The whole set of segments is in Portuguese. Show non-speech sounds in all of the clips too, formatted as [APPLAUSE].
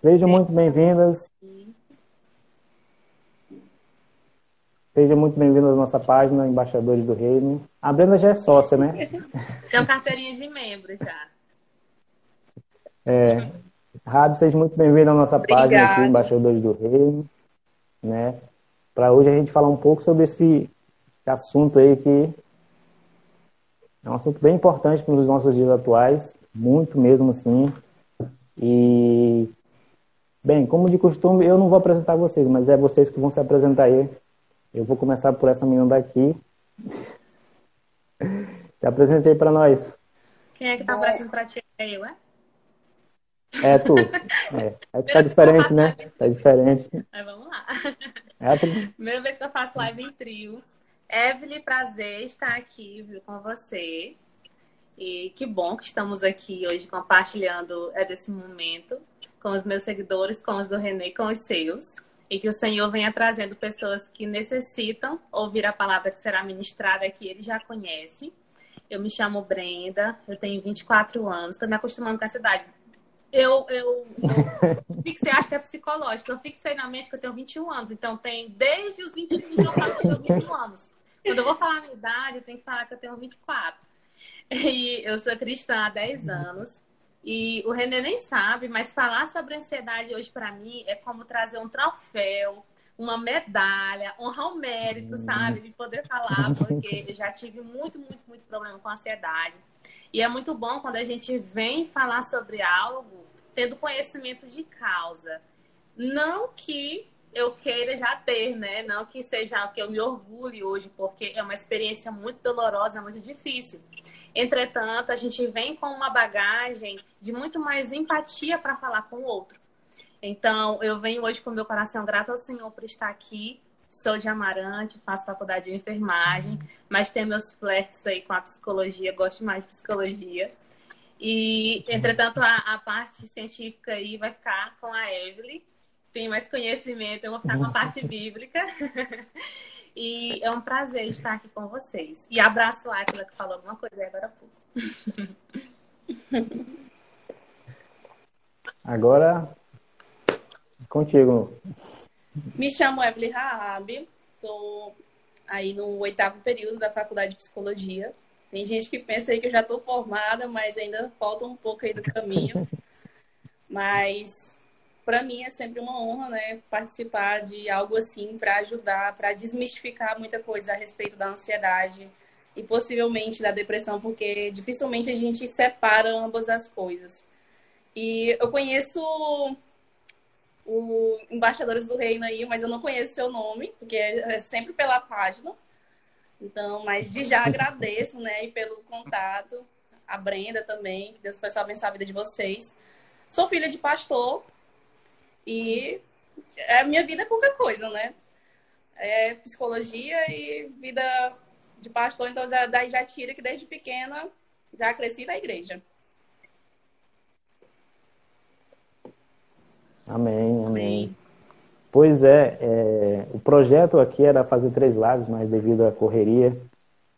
Sejam muito bem-vindas. Sejam muito bem-vindos à nossa página, Embaixadores do Reino. A Brenda já é sócia, né? [LAUGHS] Tem uma carteirinha de membro já. É. Rabi, seja muito bem-vindo à nossa Obrigada. página aqui, Embaixadores do Reino. Né? Para hoje a gente falar um pouco sobre esse, esse assunto aí que é um assunto bem importante para os nossos dias atuais, muito mesmo assim. E, bem, como de costume, eu não vou apresentar vocês, mas é vocês que vão se apresentar aí eu vou começar por essa menina daqui. [LAUGHS] Se apresente aí para nós. Quem é que tá aparecendo para ti? É eu, é? É tu. É. É que tá diferente, né? Tá diferente. Mas vamos lá. É a Primeira vez que eu faço live em trio. Evelyn, prazer estar aqui viu, com você. E que bom que estamos aqui hoje compartilhando é, desse momento com os meus seguidores, com os do Renê, com os seus e que o Senhor venha trazendo pessoas que necessitam ouvir a palavra que será ministrada que ele já conhece. Eu me chamo Brenda, eu tenho 24 anos, estou me acostumando com a cidade. Eu, eu, eu [LAUGHS] fixei, acho que é psicológico, eu fixei na mente que eu tenho 21 anos, então tem desde os 21 eu faço 21 anos. Quando eu vou falar a minha idade, eu tenho que falar que eu tenho 24. [LAUGHS] E eu sou cristã há 10 anos. E o René nem sabe, mas falar sobre ansiedade hoje para mim é como trazer um troféu, uma medalha, honrar o mérito, uhum. sabe? De poder falar, porque eu já tive muito, muito, muito problema com ansiedade. E é muito bom quando a gente vem falar sobre algo tendo conhecimento de causa. Não que eu queira já ter, né? Não que seja o que eu me orgulhe hoje, porque é uma experiência muito dolorosa, muito difícil. Entretanto, a gente vem com uma bagagem de muito mais empatia para falar com o outro. Então, eu venho hoje com meu coração grato ao Senhor por estar aqui. Sou de Amarante, faço faculdade de enfermagem, mas tenho meus flertes aí com a psicologia, gosto mais de psicologia. E, entretanto, a, a parte científica aí vai ficar com a Evelyn, tem mais conhecimento, eu vou ficar com a parte bíblica. [LAUGHS] E é um prazer estar aqui com vocês. E abraço lá aquela que falou alguma coisa agora há pouco. [LAUGHS] Agora, contigo. Me chamo Evelyn Raab, estou aí no oitavo período da faculdade de psicologia. Tem gente que pensa aí que eu já estou formada, mas ainda falta um pouco aí do caminho. [LAUGHS] Mas para mim é sempre uma honra, né, participar de algo assim para ajudar, para desmistificar muita coisa a respeito da ansiedade e possivelmente da depressão, porque dificilmente a gente separa ambas as coisas. E eu conheço o Embaixadores do Reino aí, mas eu não conheço seu nome, porque é sempre pela página. Então, mas de já agradeço, né, e pelo contato, a Brenda também, que Deus possa abençoe a vida de vocês. Sou filha de pastor, e a minha vida é pouca coisa, né? É psicologia e vida de pastor, então daí já tira que desde pequena já cresci na igreja. Amém, amém. Pois é, é, o projeto aqui era fazer três lives, mas devido à correria,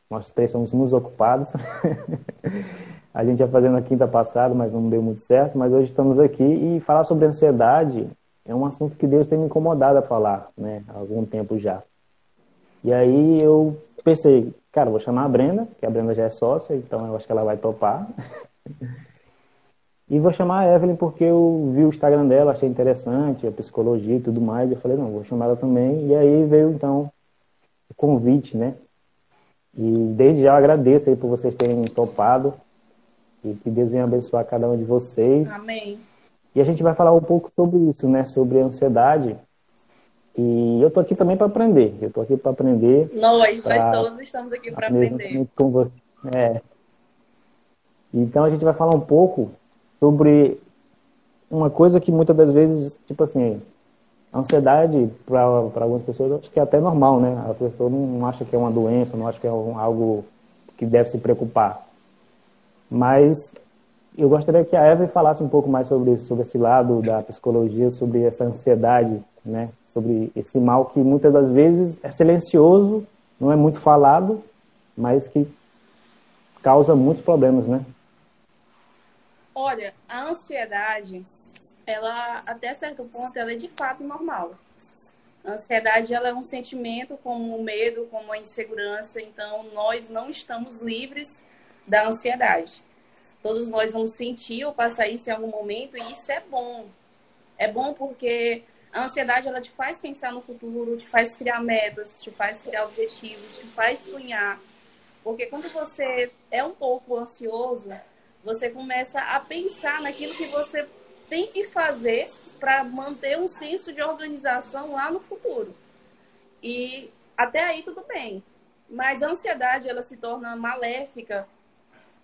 nós três somos muito ocupados. [LAUGHS] a gente ia fazer na quinta passada, mas não deu muito certo. Mas hoje estamos aqui e falar sobre ansiedade é um assunto que Deus tem me incomodado a falar, né, há algum tempo já. E aí eu pensei, cara, vou chamar a Brenda, que a Brenda já é sócia, então eu acho que ela vai topar. [LAUGHS] e vou chamar a Evelyn porque eu vi o Instagram dela, achei interessante, a psicologia e tudo mais. E eu falei, não, vou chamar ela também. E aí veio então o convite, né? E desde já eu agradeço aí por vocês terem topado. E que Deus venha abençoar cada um de vocês. Amém. E a gente vai falar um pouco sobre isso, né? Sobre a ansiedade. E eu tô aqui também para aprender. Eu tô aqui para aprender. Nós, pra... nós todos estamos aqui para aprender. Com você. É. Então a gente vai falar um pouco sobre uma coisa que muitas das vezes, tipo assim, ansiedade para algumas pessoas acho que é até normal, né? A pessoa não acha que é uma doença, não acha que é algo que deve se preocupar. Mas eu gostaria que a Eva falasse um pouco mais sobre isso, sobre esse lado da psicologia, sobre essa ansiedade, né? Sobre esse mal que muitas das vezes é silencioso, não é muito falado, mas que causa muitos problemas, né? Olha, a ansiedade, ela até certo ponto ela é de fato normal. A ansiedade ela é um sentimento como o medo, como a insegurança, então nós não estamos livres da ansiedade. Todos nós vamos sentir ou passar isso em algum momento e isso é bom. É bom porque a ansiedade ela te faz pensar no futuro, te faz criar metas, te faz criar objetivos, te faz sonhar. Porque quando você é um pouco ansioso, você começa a pensar naquilo que você tem que fazer para manter um senso de organização lá no futuro. E até aí tudo bem. Mas a ansiedade ela se torna maléfica,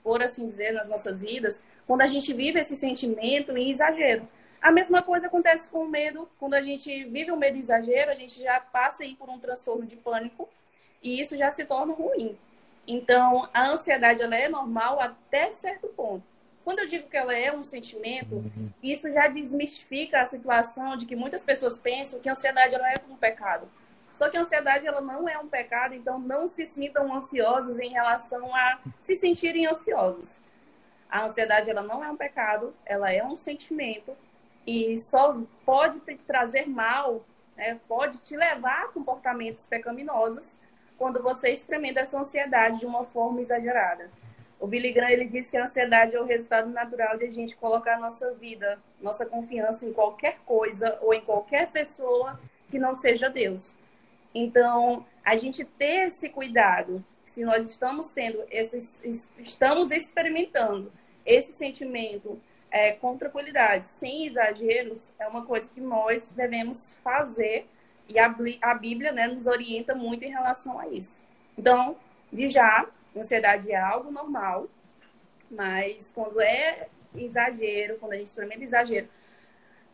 por assim dizer, nas nossas vidas, quando a gente vive esse sentimento em exagero. A mesma coisa acontece com o medo. Quando a gente vive um medo exagero, a gente já passa aí por um transtorno de pânico e isso já se torna ruim. Então, a ansiedade ela é normal até certo ponto. Quando eu digo que ela é um sentimento, uhum. isso já desmistifica a situação de que muitas pessoas pensam que a ansiedade ela é um pecado. Só que a ansiedade ela não é um pecado, então não se sintam ansiosos em relação a se sentirem ansiosos. A ansiedade ela não é um pecado, ela é um sentimento e só pode te trazer mal, né? pode te levar a comportamentos pecaminosos quando você experimenta essa ansiedade de uma forma exagerada. O Billy Graham ele diz que a ansiedade é o resultado natural de a gente colocar nossa vida, nossa confiança em qualquer coisa ou em qualquer pessoa que não seja Deus. Então, a gente ter esse cuidado, se nós estamos tendo esses, estamos experimentando esse sentimento é, com tranquilidade, sem exageros, é uma coisa que nós devemos fazer e a, a Bíblia né, nos orienta muito em relação a isso. Então, de já, ansiedade é algo normal, mas quando é exagero, quando a gente experimenta exagero,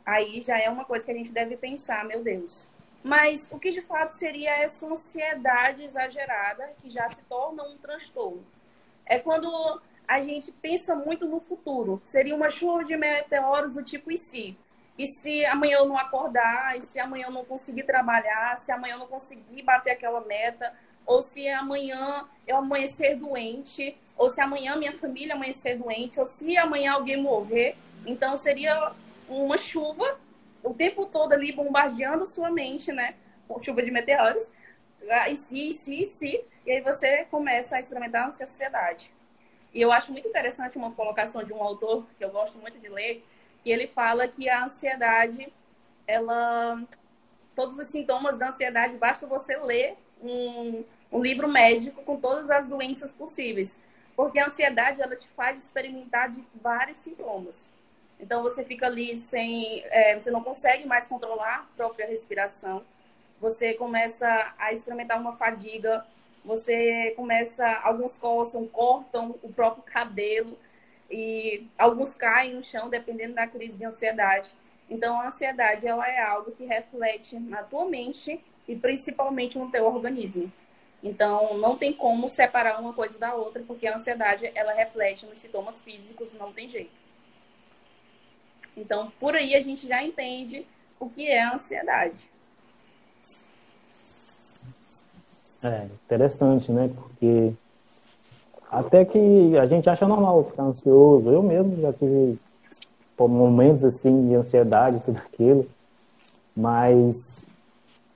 aí já é uma coisa que a gente deve pensar, meu Deus. Mas o que de fato seria essa ansiedade exagerada que já se torna um transtorno? É quando a gente pensa muito no futuro. Seria uma chuva de meteoros do tipo e se? E se amanhã eu não acordar? E se amanhã eu não conseguir trabalhar? Se amanhã eu não conseguir bater aquela meta? Ou se amanhã eu amanhecer doente? Ou se amanhã minha família amanhecer doente? Ou se amanhã alguém morrer? Então seria uma chuva o tempo todo ali bombardeando sua mente, né? Com chuva de meteoros. E se, e se, e se. E aí você começa a experimentar a sociedade. E eu acho muito interessante uma colocação de um autor que eu gosto muito de ler, que ele fala que a ansiedade, ela, todos os sintomas da ansiedade, basta você ler um, um livro médico com todas as doenças possíveis, porque a ansiedade ela te faz experimentar de vários sintomas. Então você fica ali sem, é, você não consegue mais controlar a própria respiração, você começa a experimentar uma fadiga você começa, alguns coçam, cortam o próprio cabelo e alguns caem no chão dependendo da crise de ansiedade. Então a ansiedade ela é algo que reflete na tua mente e principalmente no teu organismo. Então não tem como separar uma coisa da outra porque a ansiedade ela reflete nos sintomas físicos, não tem jeito. Então por aí a gente já entende o que é a ansiedade. É, interessante, né? Porque até que a gente acha normal ficar ansioso. Eu mesmo já tive momentos assim de ansiedade, tudo aquilo. Mas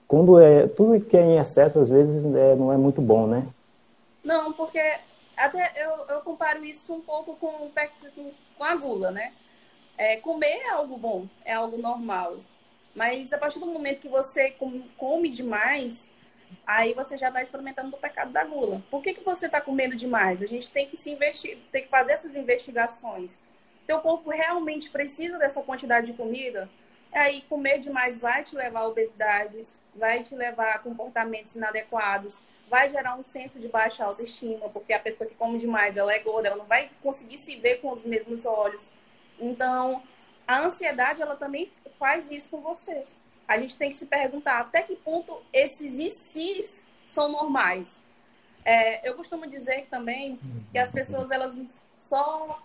quando é tudo que é em excesso às vezes é, não é muito bom, né? Não, porque até eu, eu comparo isso um pouco com, com a gula, né? É, comer é algo bom, é algo normal. Mas a partir do momento que você come demais, aí você já está experimentando o pecado da gula. Por que, que você está comendo demais? A gente tem que se investir, tem que fazer essas investigações. Teu corpo realmente precisa dessa quantidade de comida? Aí comer demais vai te levar a obesidade, vai te levar a comportamentos inadequados, vai gerar um senso de baixa autoestima, porque a pessoa que come demais, ela é gorda, ela não vai conseguir se ver com os mesmos olhos. Então, a ansiedade, ela também faz isso com você a gente tem que se perguntar até que ponto esses ICs são normais. É, eu costumo dizer também que as pessoas elas só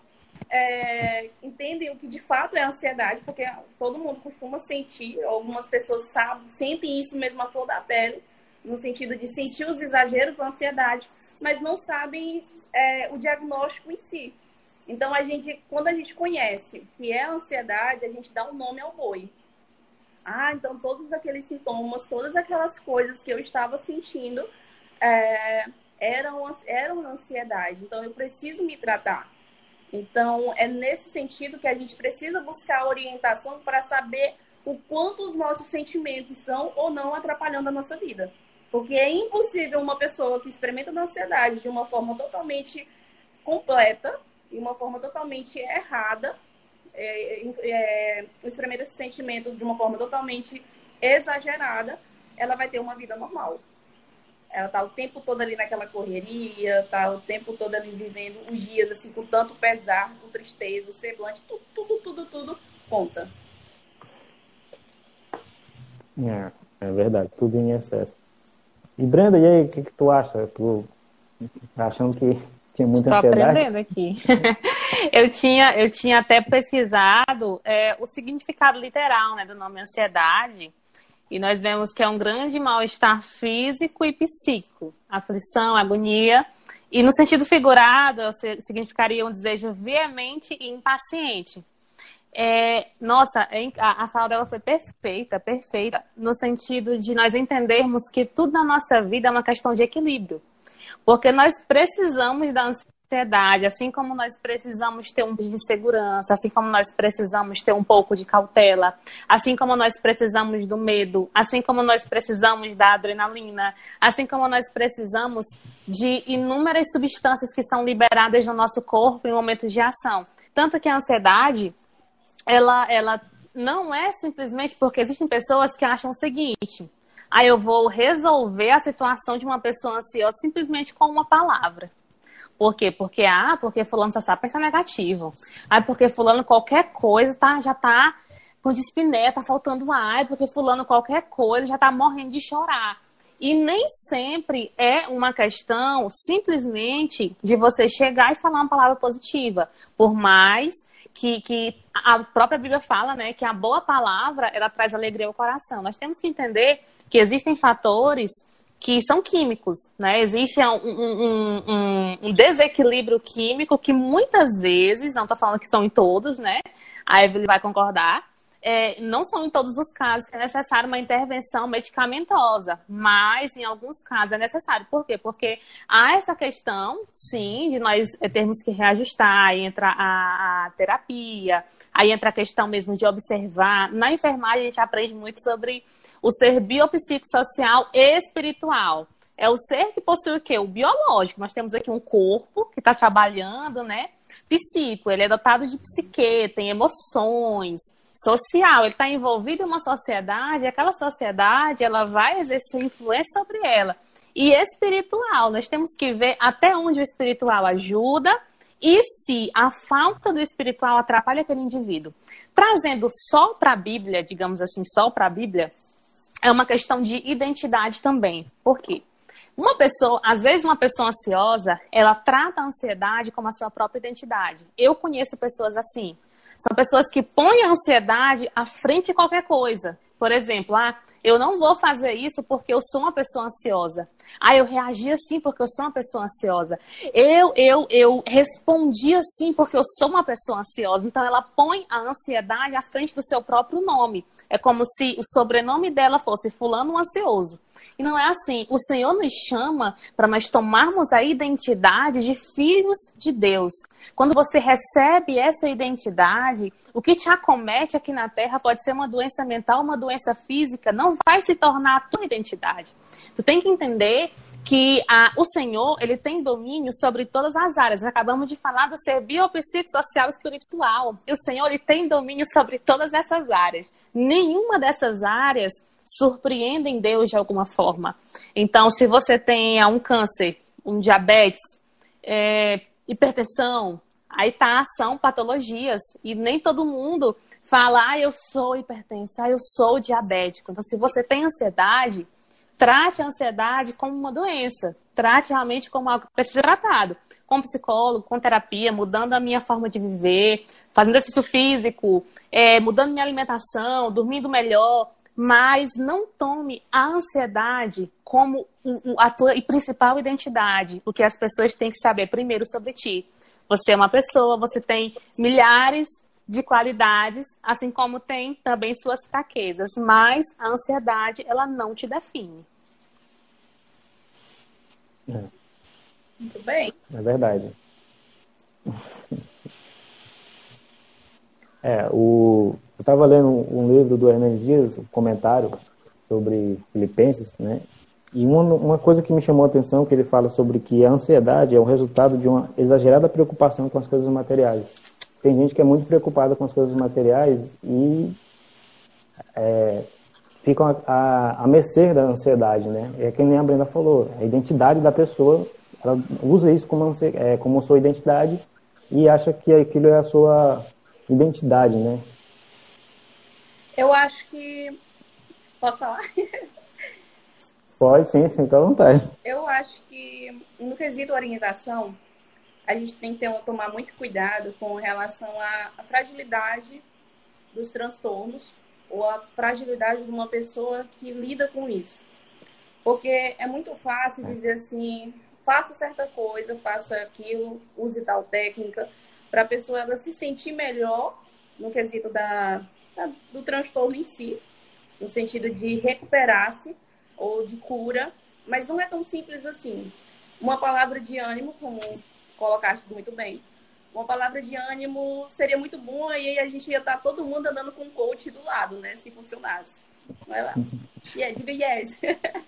é, entendem o que de fato é ansiedade, porque todo mundo costuma sentir, algumas pessoas sabem, sentem isso mesmo a flor da pele, no sentido de sentir os exageros da ansiedade, mas não sabem é, o diagnóstico em si. Então, a gente, quando a gente conhece que é ansiedade, a gente dá um nome ao boi. Ah, então todos aqueles sintomas, todas aquelas coisas que eu estava sentindo é, eram, eram ansiedade. Então, eu preciso me tratar. Então, é nesse sentido que a gente precisa buscar orientação para saber o quanto os nossos sentimentos estão ou não atrapalhando a nossa vida. Porque é impossível uma pessoa que experimenta da ansiedade de uma forma totalmente completa e uma forma totalmente errada, é, é, experimenta esse sentimento de uma forma totalmente exagerada, ela vai ter uma vida normal. Ela tá o tempo todo ali naquela correria, tá o tempo todo ali vivendo os dias assim com tanto pesar, com tristeza, o semblante, tudo, tudo, tudo, tudo conta. É, é verdade, tudo em excesso. E Brenda, e aí, o que, que tu acha? Tu tá achando que tinha muita Estou ansiedade? aprendendo aqui. [LAUGHS] eu, tinha, eu tinha até pesquisado é, o significado literal né, do nome ansiedade. E nós vemos que é um grande mal-estar físico e psíquico, aflição, agonia. E no sentido figurado, significaria um desejo veemente e impaciente. É, nossa, a, a fala dela foi perfeita, perfeita, no sentido de nós entendermos que tudo na nossa vida é uma questão de equilíbrio. Porque nós precisamos da ansiedade, assim como nós precisamos ter um pouco de segurança, assim como nós precisamos ter um pouco de cautela, assim como nós precisamos do medo, assim como nós precisamos da adrenalina, assim como nós precisamos de inúmeras substâncias que são liberadas no nosso corpo em momentos de ação. Tanto que a ansiedade, ela, ela não é simplesmente porque existem pessoas que acham o seguinte: ah, eu vou resolver a situação de uma pessoa ansiosa simplesmente com uma palavra. Por quê? Porque, ah, porque fulano só sabe pensar negativo. Ah, porque fulano qualquer coisa tá, já tá com dispneia, tá faltando ar, porque fulano qualquer coisa já tá morrendo de chorar. E nem sempre é uma questão simplesmente de você chegar e falar uma palavra positiva. Por mais que, que a própria Bíblia fala, né, que a boa palavra, ela traz alegria ao coração. Nós temos que entender que existem fatores que são químicos, né? Existe um, um, um, um desequilíbrio químico que muitas vezes, não estou falando que são em todos, né? A Evelyn vai concordar, é, não são em todos os casos que é necessário uma intervenção medicamentosa, mas em alguns casos é necessário. Por quê? Porque há essa questão, sim, de nós termos que reajustar, aí entra a, a terapia, aí entra a questão mesmo de observar. Na enfermagem a gente aprende muito sobre o ser biopsicossocial e espiritual. É o ser que possui o quê? O biológico. Nós temos aqui um corpo que está trabalhando, né? Psico, ele é dotado de psique, tem emoções, social, ele está envolvido em uma sociedade, aquela sociedade ela vai exercer influência sobre ela. E espiritual, nós temos que ver até onde o espiritual ajuda e se a falta do espiritual atrapalha aquele indivíduo. Trazendo só para a Bíblia, digamos assim, só para a Bíblia, é uma questão de identidade também. Por quê? Uma pessoa, às vezes uma pessoa ansiosa, ela trata a ansiedade como a sua própria identidade. Eu conheço pessoas assim. São pessoas que põem a ansiedade à frente de qualquer coisa. Por exemplo, ah, eu não vou fazer isso porque eu sou uma pessoa ansiosa. Ah, eu reagi assim porque eu sou uma pessoa ansiosa. Eu, eu, eu respondi assim porque eu sou uma pessoa ansiosa. Então ela põe a ansiedade à frente do seu próprio nome. É como se o sobrenome dela fosse fulano ansioso. E não é assim. O Senhor nos chama para nós tomarmos a identidade de filhos de Deus. Quando você recebe essa identidade, o que te acomete aqui na terra pode ser uma doença mental, uma doença física, não vai se tornar a tua identidade. Tu tem que entender que a, o Senhor ele tem domínio sobre todas as áreas. Acabamos de falar do ser biopsicossocial espiritual. E o Senhor ele tem domínio sobre todas essas áreas. Nenhuma dessas áreas surpreendem Deus de alguma forma. Então, se você tem um câncer, um diabetes, é, hipertensão, aí tá, são patologias e nem todo mundo fala, ah, eu sou hipertenso, ah, eu sou diabético. Então, se você tem ansiedade, trate a ansiedade como uma doença. Trate realmente como algo que precisa ser tratado. Com psicólogo, com terapia, mudando a minha forma de viver, fazendo exercício físico, é, mudando minha alimentação, dormindo melhor, mas não tome a ansiedade como a tua principal identidade, porque as pessoas têm que saber primeiro sobre ti. Você é uma pessoa, você tem milhares de qualidades, assim como tem também suas fraquezas, mas a ansiedade ela não te define. É. Muito bem. É verdade. [LAUGHS] É, o, eu estava lendo um, livro do Hernandes Dias, um comentário sobre Filipenses, né? E uma, uma coisa que me chamou a atenção que ele fala sobre que a ansiedade é o resultado de uma exagerada preocupação com as coisas materiais. Tem gente que é muito preocupada com as coisas materiais e é, ficam a, mercê da ansiedade, né? É que nem a Brenda falou, a identidade da pessoa, ela usa isso como, é, como sua identidade e acha que aquilo é a sua identidade, né? Eu acho que. Posso falar? Pode sim, fica à vontade. Eu acho que no quesito orientação, a gente tem que ter, tomar muito cuidado com relação à, fragilidade dos transtornos ou a fragilidade de uma pessoa que lida com isso. Porque é muito fácil dizer assim, faça certa coisa, faça aquilo, use tal técnica, para a pessoa ela se sentir melhor no quesito da, do transtorno em si, no sentido de recuperar-se ou de cura, mas não é tão simples assim. Uma palavra de ânimo, como colocaste muito bem, uma palavra de ânimo seria muito bom e aí a gente ia estar tá todo mundo andando com um coach do lado, né? Se funcionasse. Vai lá. [LAUGHS] Yeah, diga yes.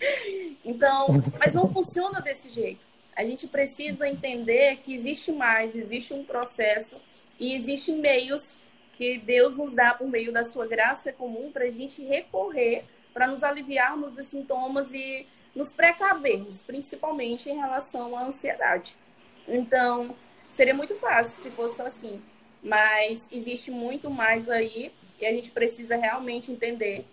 [LAUGHS] então, mas não funciona desse jeito. A gente precisa entender que existe mais, existe um processo e existem meios que Deus nos dá por meio da sua graça comum para a gente recorrer, para nos aliviarmos dos sintomas e nos precavermos, principalmente em relação à ansiedade. Então, seria muito fácil se fosse assim, mas existe muito mais aí e a gente precisa realmente entender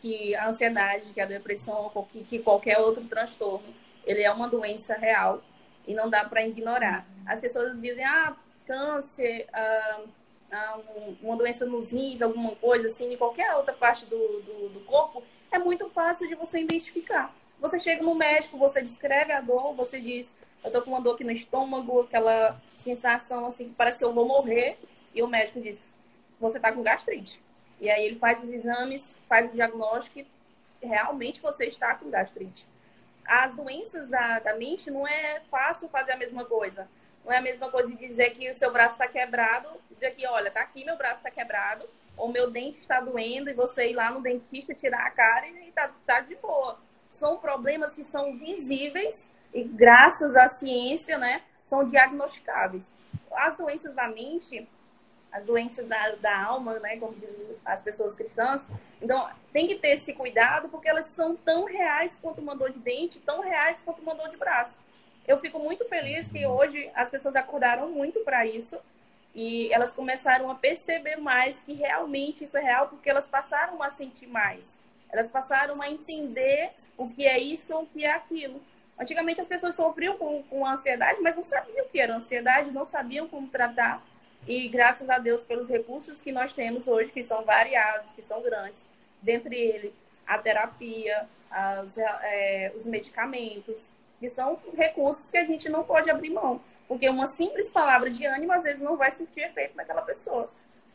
que a ansiedade, que a depressão, que, que qualquer outro transtorno ele é uma doença real e não dá para ignorar. As pessoas dizem, ah, câncer, ah, uma doença nos rins, alguma coisa assim, em qualquer outra parte do, do, do, corpo, é muito fácil de você identificar. Você chega no médico, você descreve a dor, você diz, eu tô com uma dor aqui no estômago, aquela sensação assim que parece que eu vou morrer, e o médico diz, você tá com gastrite. E aí ele faz os exames, faz o diagnóstico e realmente você está com gastrite as doenças da, da mente não é fácil fazer a mesma coisa. Não é a mesma coisa de dizer que o seu braço está quebrado, dizer que, olha, tá aqui, meu braço está quebrado, ou meu dente está doendo, e você ir lá no dentista tirar a cara e tá, tá de boa. São problemas que são visíveis e, graças à ciência, né, são diagnosticáveis. As doenças da mente, as doenças da, da alma, né, como dizem as pessoas cristãs. Então, tem que ter esse cuidado, porque elas são tão reais quanto uma dor de dente, tão reais quanto uma dor de braço. Eu fico muito feliz que hoje as pessoas acordaram muito para isso e elas começaram a perceber mais que realmente isso é real, porque elas passaram a sentir mais. Elas passaram a entender o que é isso ou o que é aquilo. Antigamente as pessoas sofriam com, com ansiedade, mas não sabiam o que era ansiedade, não sabiam como tratar e graças a Deus pelos recursos que nós temos hoje, que são variados, que são grandes, dentre eles a terapia, as, é, os medicamentos, que são recursos que a gente não pode abrir mão. Porque uma simples palavra de ânimo, às vezes, não vai surtir efeito naquela pessoa.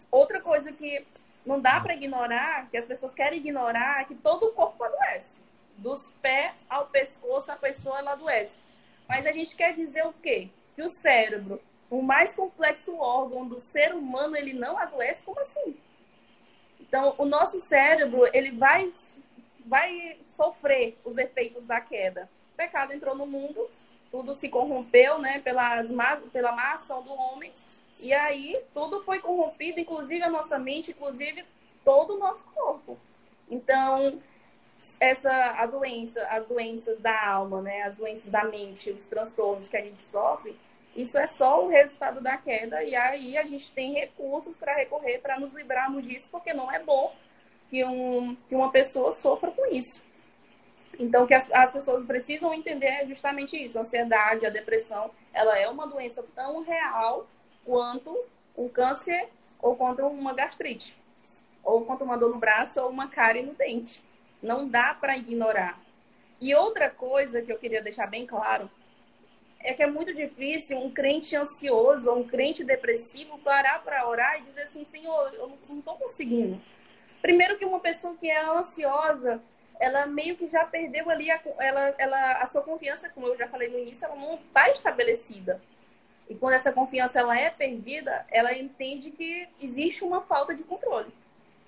Outra coisa que não dá para ignorar, que as pessoas querem ignorar, é que todo o corpo adoece. Dos pés ao pescoço, a pessoa ela adoece. Mas a gente quer dizer o quê? Que o cérebro o mais complexo órgão do ser humano, ele não adoece, como assim? Então, o nosso cérebro, ele vai, vai sofrer os efeitos da queda. Pecado entrou no mundo, tudo se corrompeu, né, pelas pela má ação do homem, e aí tudo foi corrompido, inclusive a nossa mente, inclusive todo o nosso corpo. Então, essa a doença, as doenças da alma, né, as doenças da mente, os transtornos que a gente sofre, isso é só o resultado da queda e aí a gente tem recursos para recorrer para nos livrarmos disso, porque não é bom que, um, que uma pessoa sofra com isso. Então, que as, as pessoas precisam entender é justamente isso. A ansiedade, a depressão, ela é uma doença tão real quanto um câncer ou quanto uma gastrite. ou contra uma dor no braço ou uma cárie no dente. Não dá para ignorar. E outra coisa que eu queria deixar bem claro é que é muito difícil um crente ansioso ou um crente depressivo parar para orar e dizer assim, Senhor, eu não estou conseguindo. Primeiro que uma pessoa que é ansiosa, ela meio que já perdeu ali a, ela, ela, a sua confiança, como eu já falei no início, ela não está estabelecida. E quando essa confiança ela é perdida, ela entende que existe uma falta de controle.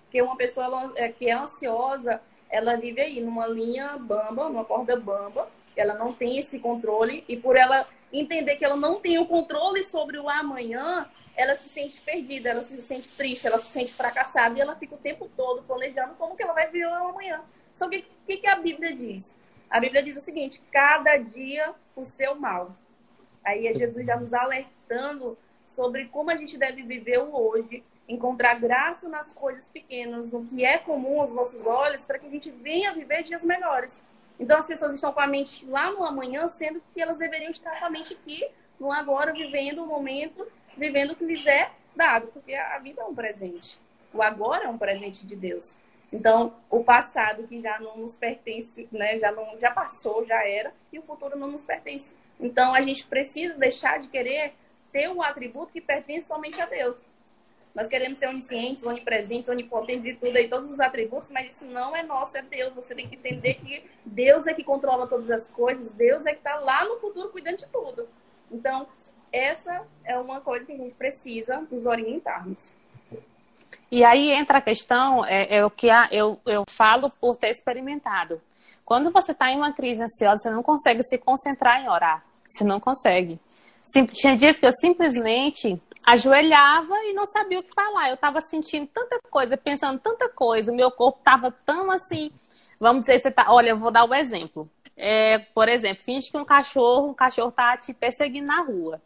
Porque uma pessoa é, que é ansiosa, ela vive aí numa linha bamba, numa corda bamba, ela não tem esse controle e por ela entender que ela não tem o controle sobre o amanhã, ela se sente perdida, ela se sente triste, ela se sente fracassada e ela fica o tempo todo planejando como que ela vai viver o amanhã. Que o que, que a Bíblia diz? A Bíblia diz o seguinte: cada dia o seu mal. Aí é Jesus já nos alertando sobre como a gente deve viver o hoje, encontrar graça nas coisas pequenas, no que é comum aos nossos olhos, para que a gente venha viver dias melhores. Então as pessoas estão com a mente lá no amanhã, sendo que elas deveriam estar com a mente aqui, no agora, vivendo o momento, vivendo o que lhes é dado, porque a vida é um presente. O agora é um presente de Deus. Então, o passado que já não nos pertence, né, já não já passou, já era, e o futuro não nos pertence. Então, a gente precisa deixar de querer ter um atributo que pertence somente a Deus. Nós queremos ser oniscientes, onipresentes, onipotentes e tudo aí, todos os atributos, mas isso não é nosso, é Deus. Você tem que entender que Deus é que controla todas as coisas, Deus é que está lá no futuro cuidando de tudo. Então, essa é uma coisa que a gente precisa nos orientarmos. E aí entra a questão, é, é o que a, eu, eu falo por ter experimentado. Quando você está em uma crise ansiosa, você não consegue se concentrar em orar. Você não consegue. Sim, tinha dias que eu simplesmente ajoelhava e não sabia o que falar. Eu estava sentindo tanta coisa, pensando tanta coisa, meu corpo estava tão assim. Vamos dizer, você tá. Olha, eu vou dar um exemplo. É, por exemplo, finge que um cachorro, um cachorro está te perseguindo na rua.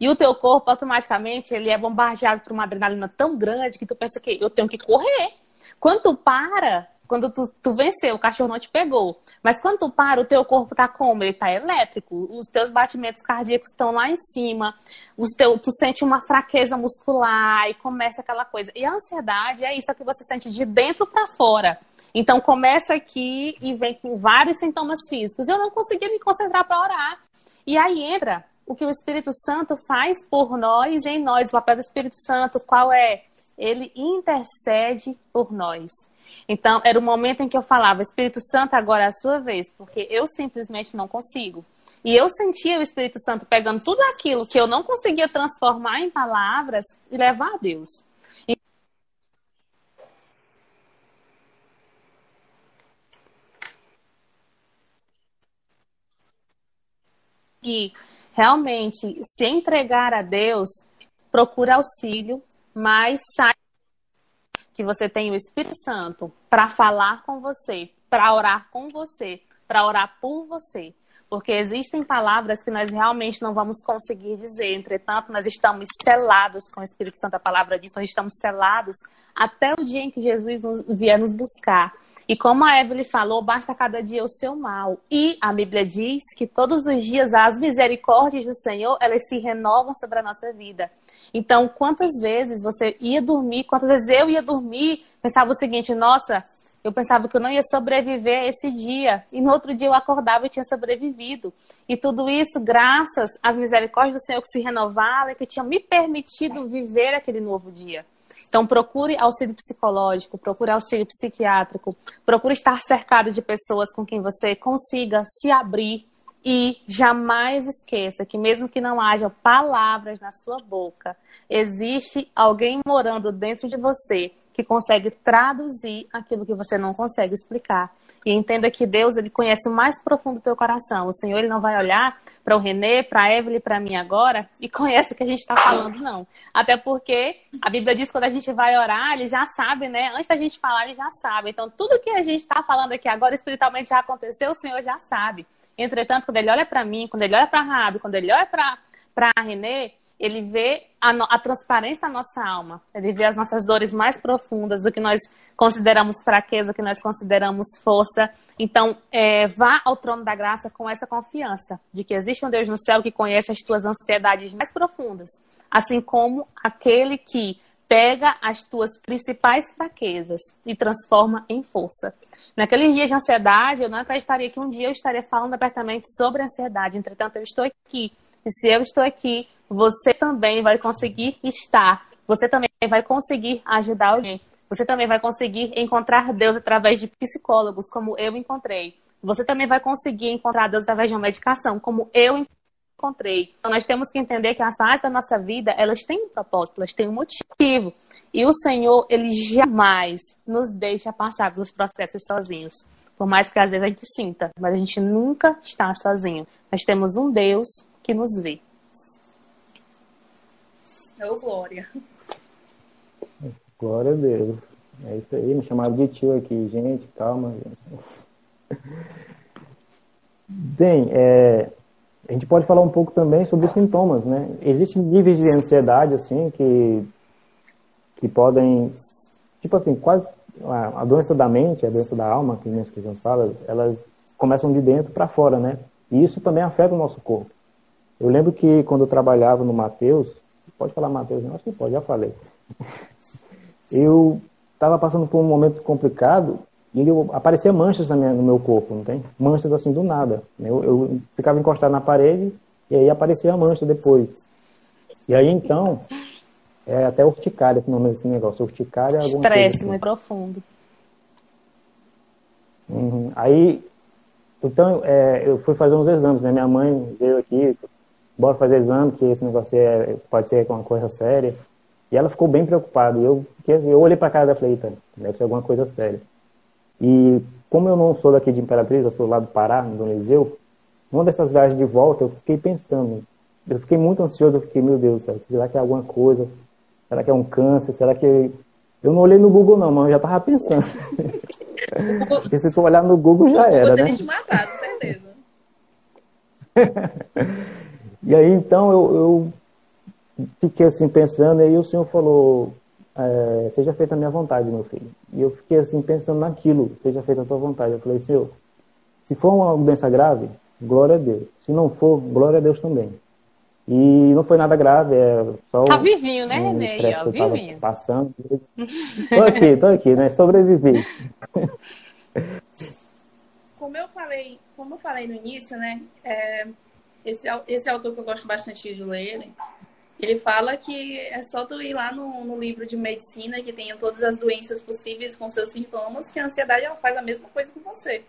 E o teu corpo, automaticamente, ele é bombardeado por uma adrenalina tão grande que tu pensa que eu tenho que correr. Quando tu para, quando tu, tu venceu, o cachorro não te pegou. Mas quando tu para, o teu corpo tá como? Ele tá elétrico. Os teus batimentos cardíacos estão lá em cima. Os teu, tu sente uma fraqueza muscular e começa aquela coisa. E a ansiedade é isso que você sente de dentro para fora. Então começa aqui e vem com vários sintomas físicos. Eu não conseguia me concentrar para orar. E aí entra o que o Espírito Santo faz por nós, em nós. O papel do Espírito Santo, qual é? Ele intercede por nós. Então, era o momento em que eu falava, Espírito Santo, agora é a sua vez, porque eu simplesmente não consigo. E eu sentia o Espírito Santo pegando tudo aquilo que eu não conseguia transformar em palavras e levar a Deus. E realmente se entregar a Deus, procura auxílio, mas sai que você tem o Espírito Santo para falar com você, para orar com você, para orar por você. Porque existem palavras que nós realmente não vamos conseguir dizer. Entretanto, nós estamos selados com o Espírito Santo. A palavra diz, nós estamos selados até o dia em que Jesus nos, vier nos buscar. E como a Evelyn falou, basta cada dia o seu mal. E a Bíblia diz que todos os dias as misericórdias do Senhor, elas se renovam sobre a nossa vida. Então, quantas vezes você ia dormir, quantas vezes eu ia dormir, pensava o seguinte, nossa, eu pensava que eu não ia sobreviver esse dia. E no outro dia eu acordava e tinha sobrevivido. E tudo isso graças às misericórdias do Senhor que se renovaram e que tinham me permitido viver aquele novo dia. Então, procure auxílio psicológico, procure auxílio psiquiátrico, procure estar cercado de pessoas com quem você consiga se abrir e jamais esqueça que, mesmo que não haja palavras na sua boca, existe alguém morando dentro de você que consegue traduzir aquilo que você não consegue explicar. E entenda que Deus ele conhece o mais profundo do teu coração. O Senhor ele não vai olhar para o Renê, para a Evelyn, para mim agora e conhece o que a gente está falando, não. Até porque a Bíblia diz que quando a gente vai orar, ele já sabe, né? Antes da gente falar, ele já sabe. Então, tudo que a gente está falando aqui agora espiritualmente já aconteceu, o Senhor já sabe. Entretanto, quando ele olha para mim, quando ele olha para Rabi, quando ele olha para Renê, ele vê a, a, transparência da nossa alma, ele vê as nossas dores mais profundas, o que nós consideramos fraqueza, o que nós consideramos força. Então, é, vá ao trono da graça com essa confiança de que existe um Deus no céu que conhece as tuas ansiedades mais profundas, assim como aquele que pega as tuas principais fraquezas e transforma em força. Naqueles dias de ansiedade, eu não acreditaria que um dia eu estaria falando abertamente sobre ansiedade. Entretanto, eu estou aqui. E se eu estou aqui, você também vai conseguir estar. Você também vai conseguir ajudar alguém. Você também vai conseguir encontrar Deus através de psicólogos, como eu encontrei. Você também vai conseguir encontrar Deus através de uma medicação, como eu encontrei. Então, nós temos que entender que as fases da nossa vida, elas têm um propósito, elas têm um motivo. E o Senhor, Ele jamais nos deixa passar pelos processos sozinhos. Por mais que às vezes a gente sinta, mas a gente nunca está sozinho. Nós temos um Deus que nos vê. É o Glória. Glória a Deus. É isso aí, me chamaram de tio aqui. Gente, calma, gente. Bem, é, a gente pode falar um pouco também sobre os sintomas, né? Existem níveis de ansiedade, assim, que, que podem, tipo assim, quase a, doença da mente, a doença da alma, que nem que a gente fala, elas começam de dentro para fora, né? E isso também afeta o nosso corpo. Eu lembro que quando eu trabalhava no Mateus, pode falar Mateus, não? Acho que pode, já falei. [LAUGHS] eu estava passando por um momento complicado e eu, aparecia manchas minha, no meu corpo, não tem? Manchas assim do nada. Eu, eu ficava encostado na parede e aí aparecia a mancha depois. E aí então, é até urticária o nome desse negócio. Urticária é alguma Estresse assim. muito profundo. Uhum. Aí, então, é, eu fui fazer uns exames, né? Minha mãe veio aqui, bora fazer exame, que esse negócio é, pode ser uma coisa séria. E ela ficou bem preocupada. E eu, eu olhei para cara dela e falei, Eita, deve ser alguma coisa séria. E como eu não sou daqui de Imperatriz, eu sou lá do Pará, do Eliseu, numa dessas viagens de volta, eu fiquei pensando. Eu fiquei muito ansioso, eu fiquei, meu Deus do céu, será que é alguma coisa? Será que é um câncer? Será que. Eu não olhei no Google, não, mas eu já estava pensando. [LAUGHS] Porque se tu olhar no Google já o era, né? te matar, com certeza. [LAUGHS] e aí, então, eu, eu fiquei assim pensando, e aí o senhor falou, é, seja feita a minha vontade, meu filho. E eu fiquei assim pensando naquilo, seja feita a tua vontade. Eu falei, senhor, se for uma doença grave, glória a Deus. Se não for, glória a Deus também. E não foi nada grave, é só Tá vivinho, né, um René? Ó, vivinho. Passando. [LAUGHS] tô aqui, tô aqui, né? Sobrevivi. [LAUGHS] Como eu falei, como eu falei no início, né? É, esse, esse autor que eu gosto bastante de ler, ele fala que é só tu ir lá no, no, livro de medicina que tenha todas as doenças possíveis com seus sintomas, que a ansiedade ela faz a mesma coisa que você.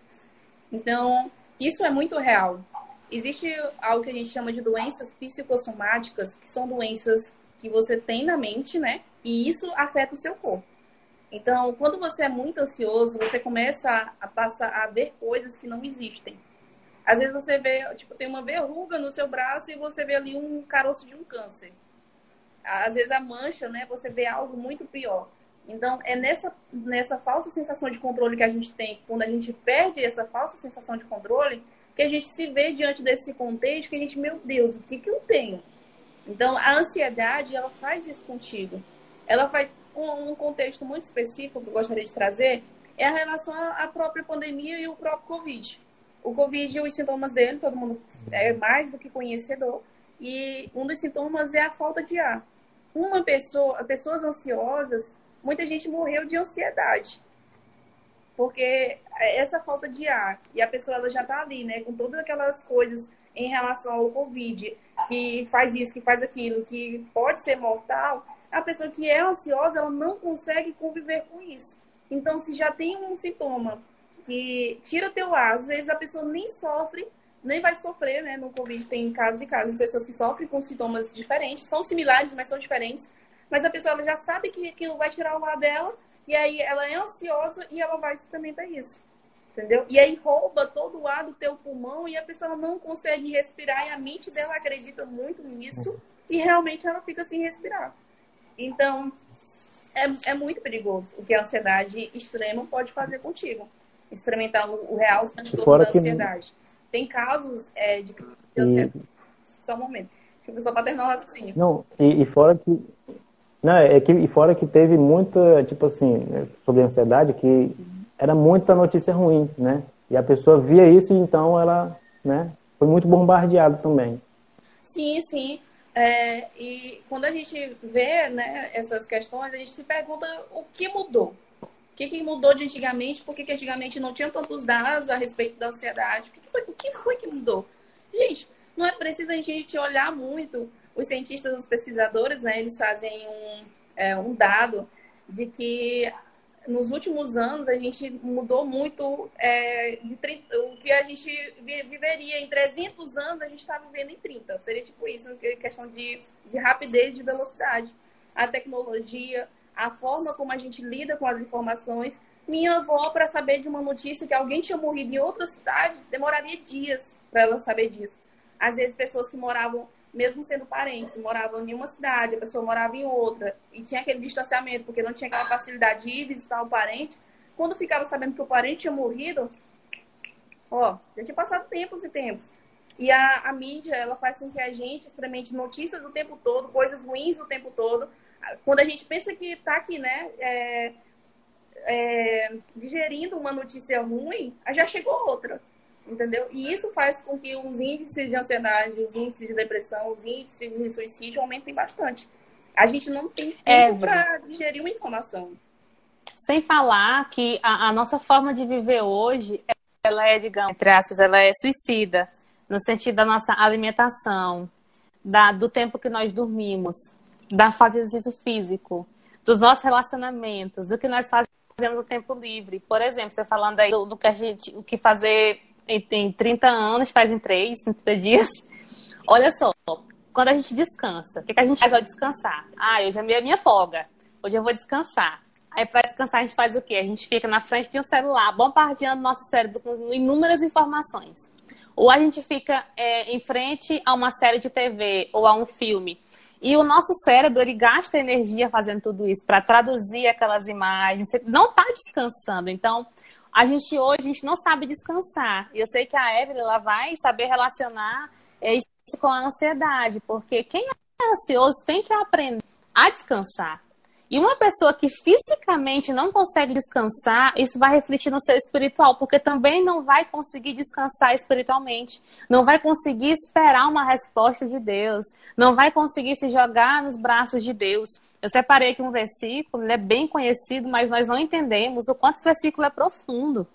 Então, isso é muito real. Existe algo que a gente chama de doenças psicossomáticas, que são doenças que você tem na mente, né? E isso afeta o seu corpo. Então, quando você é muito ansioso, você começa a passar a ver coisas que não existem. Às vezes você vê, tipo, tem uma verruga no seu braço e você vê ali um caroço de um câncer. Às vezes a mancha, né, você vê algo muito pior. Então, é nessa, nessa falsa sensação de controle que a gente tem, quando a gente perde essa falsa sensação de controle, que a gente se vê diante desse contexto que a gente, meu Deus, o que, que eu tenho? Então, a ansiedade, ela faz isso contigo. Ela faz um, um contexto muito específico que eu gostaria de trazer, é a relação à própria pandemia e o próprio Covid. O Covid, os sintomas dele, todo mundo é mais do que conhecedor. E um dos sintomas é a falta de ar. Uma pessoa, pessoas ansiosas, muita gente morreu de ansiedade. Porque essa falta de ar, e a pessoa ela já está ali, né, com todas aquelas coisas em relação ao Covid, que faz isso, que faz aquilo, que pode ser mortal, a pessoa que é ansiosa, ela não consegue conviver com isso. Então, se já tem um sintoma que tira teu ar. Às vezes a pessoa nem sofre, nem vai sofrer, né? No Covid tem casos e casos de pessoas que sofrem com sintomas diferentes, são similares, mas são diferentes. Mas a pessoa ela já sabe que aquilo vai tirar o ar dela, e aí ela é ansiosa e ela vai experimentar isso. Entendeu? E aí rouba todo o ar do teu pulmão e a pessoa não consegue respirar e a mente dela acredita muito nisso e realmente ela fica sem respirar. Então, é, é muito perigoso o que a ansiedade extrema pode fazer contigo experimentar o, real transtorno da ansiedade. Que... Tem casos é, de, de ansiedade. E... Só um momento. Que pessoa paternal raciocínio. Não, e, e fora que. Não, é que, e fora que teve muita, tipo assim, né, sobre ansiedade, que era muita notícia ruim, né? E a pessoa via isso então ela, né, foi muito bombardeada também. Sim, sim. É, e quando a gente vê né, essas questões, a gente se pergunta o que mudou. Que, que mudou de antigamente? Por que, que antigamente não tinha tantos dados a respeito da ansiedade? O que, foi, o que foi que mudou? Gente, não é preciso a gente olhar muito. Os cientistas, os pesquisadores, né, eles fazem um, é, um dado de que nos últimos anos a gente mudou muito é, 30, o que a gente viveria em 300 anos a gente está vivendo em 30 seria tipo isso questão de, de rapidez de velocidade a tecnologia a forma como a gente lida com as informações minha avó para saber de uma notícia que alguém tinha morrido em outra cidade demoraria dias para ela saber disso às vezes pessoas que moravam mesmo sendo parentes, moravam em uma cidade, a pessoa morava em outra, e tinha aquele distanciamento, porque não tinha aquela facilidade de ir visitar o parente, quando ficava sabendo que o parente tinha morrido, ó, já tinha passado tempos e tempos. E a, a mídia, ela faz com que a gente experimente notícias o tempo todo, coisas ruins o tempo todo. Quando a gente pensa que tá aqui, né, é, é, digerindo uma notícia ruim, já chegou outra entendeu? E isso faz com que os índices de ansiedade, os índices de depressão, os índices de suicídio aumentem bastante. A gente não tem tempo é, para digerir uma informação. Sem falar que a, a, nossa forma de viver hoje, ela é, digamos, entre aspas, ela é suicida, no sentido da nossa alimentação, da, do tempo que nós dormimos, da falta de exercício físico, dos nossos relacionamentos, do que nós fazemos no tempo livre. Por exemplo, você falando aí do, do que a gente, o que fazer tem 30 anos, faz em 3, em 30 dias. [LAUGHS] Olha só, quando a gente descansa, o que, que a gente faz ao descansar? Ah, hoje é minha folga, hoje eu vou descansar. Aí, para descansar, a gente faz o quê? A gente fica na frente de um celular, bombardeando nosso cérebro com inúmeras informações. Ou a gente fica é, em frente a uma série de TV ou a um filme. E o nosso cérebro, ele gasta energia fazendo tudo isso para traduzir aquelas imagens. Você não está descansando. Então, a gente hoje a gente não sabe descansar. E eu sei que a Evelyn ela vai saber relacionar isso com a ansiedade, porque quem é ansioso tem que aprender a descansar. E uma pessoa que fisicamente não consegue descansar, isso vai refletir no seu espiritual, porque também não vai conseguir descansar espiritualmente, não vai conseguir esperar uma resposta de Deus, não vai conseguir se jogar nos braços de Deus. Eu separei aqui um versículo, ele é bem conhecido, mas nós não entendemos o quanto esse versículo é profundo.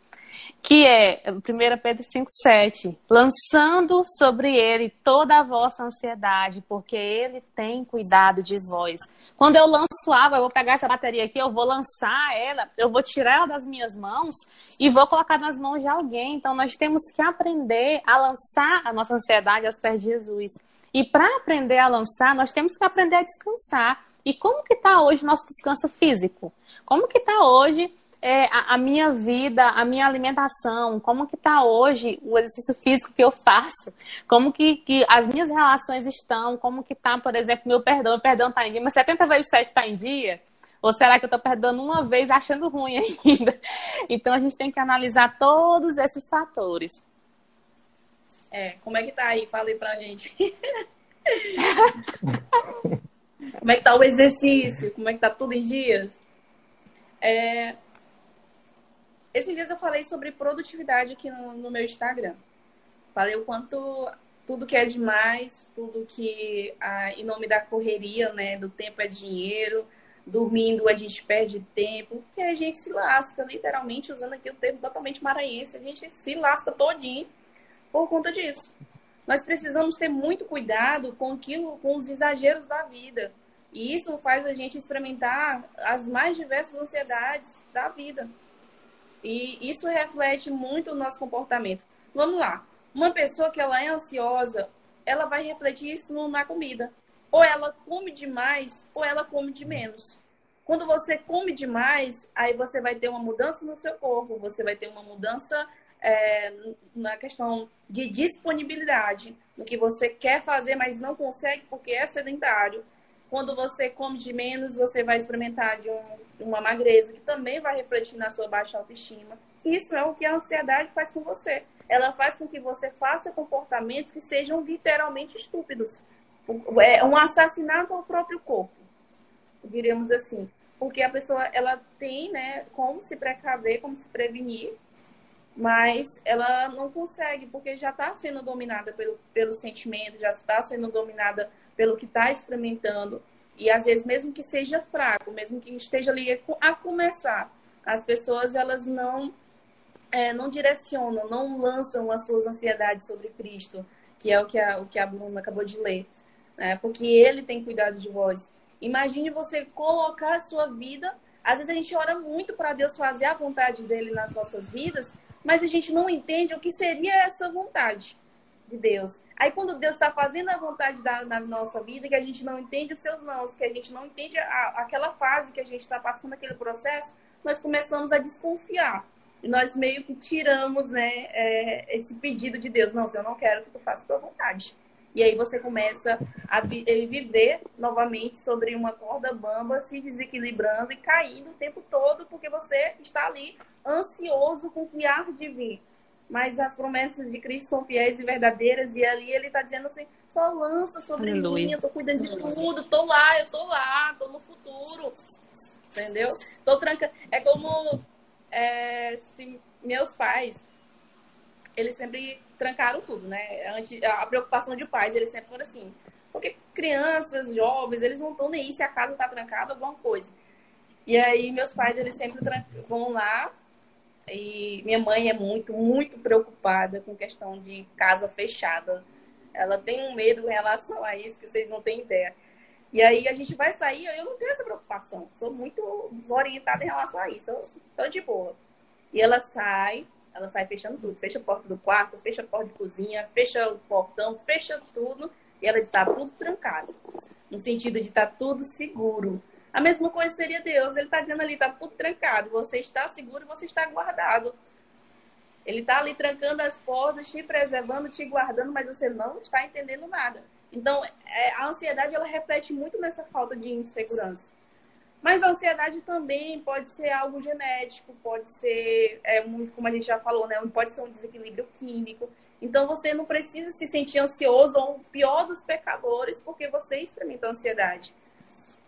Que é 1 Pedro 5,7. Lançando sobre ele toda a vossa ansiedade, porque ele tem cuidado de vós. Quando eu lanço água, eu vou pegar essa bateria aqui, eu vou lançar ela, eu vou tirar ela das minhas mãos e vou colocar nas mãos de alguém. Então nós temos que aprender a lançar a nossa ansiedade aos pés de Jesus. E para aprender a lançar, nós temos que aprender a descansar. E como que está hoje o nosso descanso físico? Como que está hoje é, a, a, minha vida, a minha alimentação? Como que está hoje o exercício físico que eu faço? Como que, que as minhas relações estão? Como que está, por exemplo, meu perdão? Meu perdão está em dia, mas 70 vezes 7 está em dia? Ou será que eu estou perdoando uma vez achando ruim [LAUGHS] ainda? Então a gente tem que analisar todos esses fatores. É, como é que tá aí? Fala aí pra gente. [LAUGHS] Como é que tá o exercício? Como é que tá tudo em dias? É... Esses dias eu falei sobre produtividade aqui no, no meu Instagram. Falei o quanto tudo que é demais, tudo que ah, em nome da correria, né, do tempo é dinheiro, dormindo a gente perde tempo, que a gente se lasca, literalmente usando aqui o termo totalmente maranhense, a gente se lasca todinho por conta disso. Nós precisamos ter muito cuidado com aquilo, com os exageros da vida. E isso faz a gente experimentar as mais diversas ansiedades da vida. E isso reflete muito o nosso comportamento. Vamos lá. Uma pessoa que ela é ansiosa, ela vai refletir isso na comida. Ou ela come demais, ou ela come de menos. Quando você come demais, aí você vai ter uma mudança no seu corpo, você vai ter uma mudança é, na questão de disponibilidade, no que você quer fazer, mas não consegue porque é sedentário. Quando você come de menos, você vai experimentar de, um, uma magreza, que também vai refletir na sua baixa autoestima. Isso é o que a ansiedade faz com você. Ela faz com que você faça comportamentos que sejam literalmente estúpidos. É um assassinato ao próprio corpo, diremos assim. Porque a pessoa, ela tem, né, como se precaver, como se prevenir, mas ela não consegue, porque já está sendo dominada pelo, pelo sentimento, já está sendo dominada pelo que está experimentando. E às vezes, mesmo que seja fraco, mesmo que esteja ali a começar, as pessoas elas não é, não direcionam, não lançam as suas ansiedades sobre Cristo, que é o que a, o que a Bruna acabou de ler, né? porque Ele tem cuidado de vós. Imagine você colocar a sua vida. Às vezes a gente ora muito para Deus fazer a vontade dele nas nossas vidas, mas a gente não entende o que seria essa vontade de Deus. Aí quando Deus está fazendo a vontade da, nossa vida, que a gente não entende os seus nãos, que a gente não entende a, aquela fase que a gente está passando, aquele processo, nós começamos a desconfiar. E nós meio que tiramos né, é, esse pedido de Deus. Não, eu não quero que tu faça a tua vontade. E aí você começa a vi viver novamente sobre uma corda bamba, se desequilibrando e caindo o tempo todo, porque você está ali ansioso com o que há de vir mas as promessas de Cristo são fiéis e verdadeiras, e ali ele está dizendo assim, só lança sobre Aleluia. mim, eu tô cuidando de tudo, tô lá, eu tô lá, tô no futuro, entendeu? Tô tranca... É como é, se meus pais, eles sempre trancaram tudo, né? A preocupação de pais, eles sempre foram assim, porque crianças, jovens, eles não estão nem aí se a casa tá trancada, alguma coisa. E aí meus pais, eles sempre vão lá, e minha mãe é muito, muito preocupada com questão de casa fechada. Ela tem um medo em relação a isso que vocês não têm ideia. E aí a gente vai sair, eu não tenho essa preocupação. Sou muito desorientada em relação a isso. Estou de boa. E ela sai, ela sai fechando tudo. Fecha a porta do quarto, fecha a porta de cozinha, fecha o portão, fecha tudo. E ela está tudo trancado. No sentido de estar tá tudo seguro. A mesma coisa seria Deus. Ele está dizendo ali, está tudo trancado. Você está seguro, você está guardado. Ele está ali trancando as portas, te preservando, te guardando, mas você não está entendendo nada. Então, é, a ansiedade ela reflete muito nessa falta de insegurança. Mas a ansiedade também pode ser algo genético, pode ser, é, muito, como a gente já falou, né? Pode ser um desequilíbrio químico. Então você não precisa se sentir ansioso ou pior dos pecadores porque você experimenta ansiedade.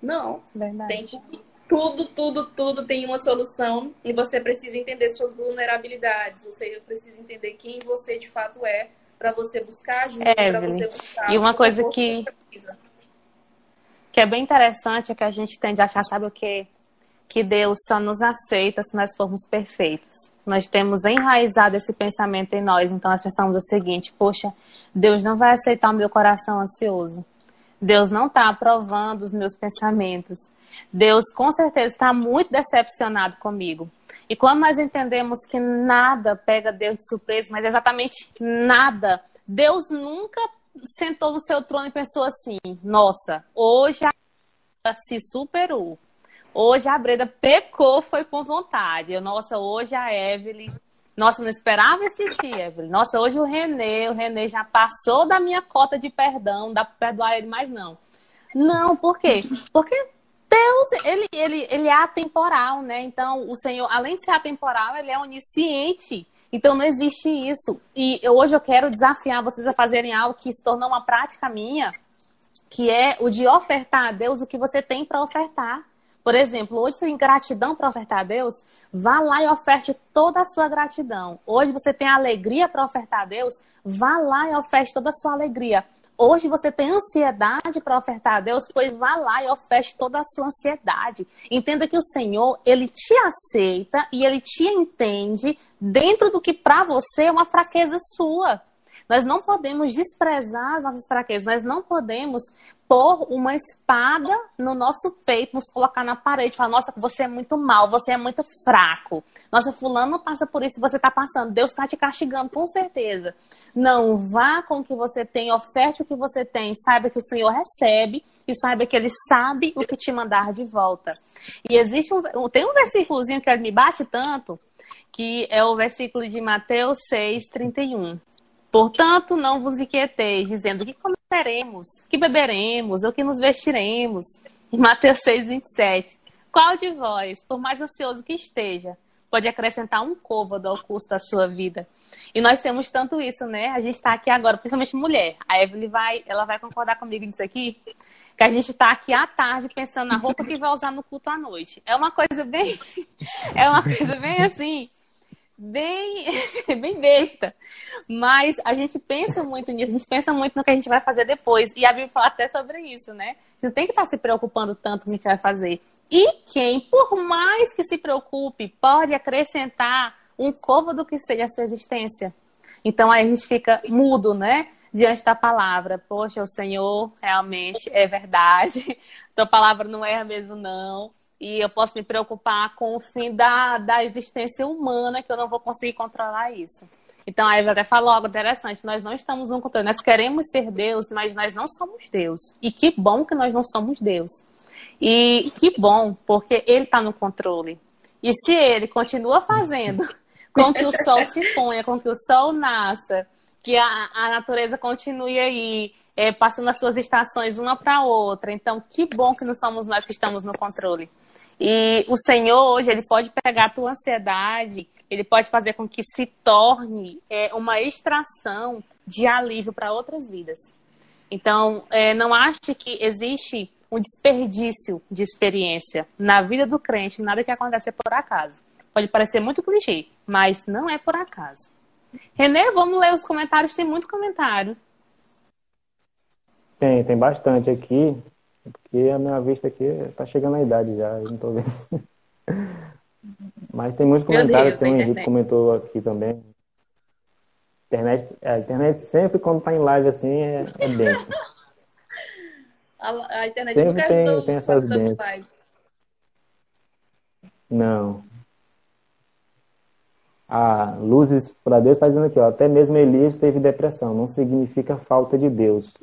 Não. Verdade. Tem tudo, tudo, tudo tem uma solução e você precisa entender suas vulnerabilidades. Você precisa entender quem você de fato é para você buscar ajuda, é, para você buscar. E uma coisa que que é bem interessante é que a gente tende a achar, sabe o quê? Que Deus só nos aceita se nós formos perfeitos. Nós temos enraizado esse pensamento em nós, então nós pensamos o seguinte: poxa, Deus não vai aceitar o meu coração ansioso. Deus não está aprovando os meus pensamentos. Deus com certeza está muito decepcionado comigo. E quando nós entendemos que nada pega Deus de surpresa, mas exatamente nada, Deus nunca sentou no seu trono e pensou assim: nossa, hoje a se superou. Hoje a Breda pecou, foi com vontade. Nossa, hoje a Evelyn nossa, não esperava esse dia, Evelyn. Nossa, hoje o Renê, o Renê já passou da minha cota de perdão, dá para perdoar ele mais não. Não, por quê? Porque Deus, ele, ele, ele é atemporal, né? Então, o Senhor, além de ser atemporal, ele é onisciente. Então, não existe isso. E hoje eu quero desafiar vocês a fazerem algo que se tornou uma prática minha, que é o de ofertar a Deus o que você tem para ofertar. Por exemplo, hoje você tem gratidão para ofertar a Deus, vá lá e oferte toda a sua gratidão. Hoje você tem alegria para ofertar a Deus, vá lá e oferte toda a sua alegria. Hoje você tem ansiedade para ofertar a Deus, pois vá lá e oferte toda a sua ansiedade. Entenda que o Senhor, ele te aceita e ele te entende dentro do que para você é uma fraqueza sua. Nós não podemos desprezar as nossas fraquezas, nós não podemos pôr uma espada no nosso peito, nos colocar na parede falar: nossa, você é muito mal, você é muito fraco. Nossa, fulano passa por isso você está passando. Deus está te castigando, com certeza. Não, vá com o que você tem, oferte o que você tem, saiba que o Senhor recebe e saiba que Ele sabe o que te mandar de volta. E existe um, tem um versículozinho que me bate tanto, que é o versículo de Mateus 6, 31. Portanto, não vos inquieteis, dizendo que comeremos, que beberemos, ou que nos vestiremos. Em Mateus 6, 27. Qual de vós, por mais ansioso que esteja, pode acrescentar um côvado ao custo da sua vida? E nós temos tanto isso, né? A gente está aqui agora, principalmente mulher. A Evelyn vai, ela vai concordar comigo nisso aqui, que a gente está aqui à tarde pensando na roupa que vai usar no culto à noite. É uma coisa bem, [LAUGHS] é uma coisa bem assim, bem, [LAUGHS] bem besta. Mas a gente pensa muito nisso, a gente pensa muito no que a gente vai fazer depois. E a Bíblia fala até sobre isso, né? A gente não tem que estar se preocupando tanto com o que a gente vai fazer. E quem, por mais que se preocupe, pode acrescentar um côvado que seja a sua existência. Então aí a gente fica mudo, né? Diante da palavra. Poxa, o Senhor realmente é verdade. [LAUGHS] Tua palavra não erra mesmo, não e eu posso me preocupar com o fim da, da existência humana, que eu não vou conseguir controlar isso. Então, a Eva até falou algo interessante: nós não estamos no controle, nós queremos ser Deus, mas nós não somos Deus. E que bom que nós não somos Deus. E que bom, porque Ele está no controle. E se Ele continua fazendo [LAUGHS] com que o sol se ponha, com que o sol nasça, que a, a natureza continue aí, é, passando as suas estações uma para outra. Então, que bom que não somos nós que estamos no controle. E o Senhor hoje, ele pode pegar a tua ansiedade, ele pode fazer com que se torne é, uma extração de alívio para outras vidas. Então, é, não ache que existe um desperdício de experiência na vida do crente, nada que acontece é por acaso. Pode parecer muito clichê, mas não é por acaso. Renê, vamos ler os comentários, tem muito comentário. Tem, tem bastante aqui. Porque a minha vista aqui tá chegando à idade já, não tô vendo. Mas tem muitos comentários, Deus, tem um Henrique comentou aqui também. Internet, a internet sempre quando tá em live assim é, é benção. [LAUGHS] a, a, internet sempre nunca tem, ajudou tem essas bênçãos. Não. A Luzes para Deus está dizendo aqui, ó, até mesmo Elias teve depressão, não significa falta de Deus.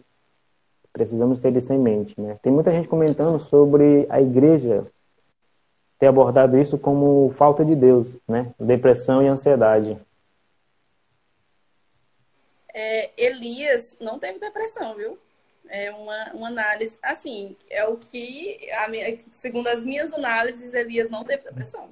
Precisamos ter isso em mente. Né? Tem muita gente comentando sobre a igreja ter abordado isso como falta de Deus, né? depressão e ansiedade. É, Elias não teve depressão, viu? É uma, uma análise, assim, é o que, a, segundo as minhas análises, Elias não teve depressão.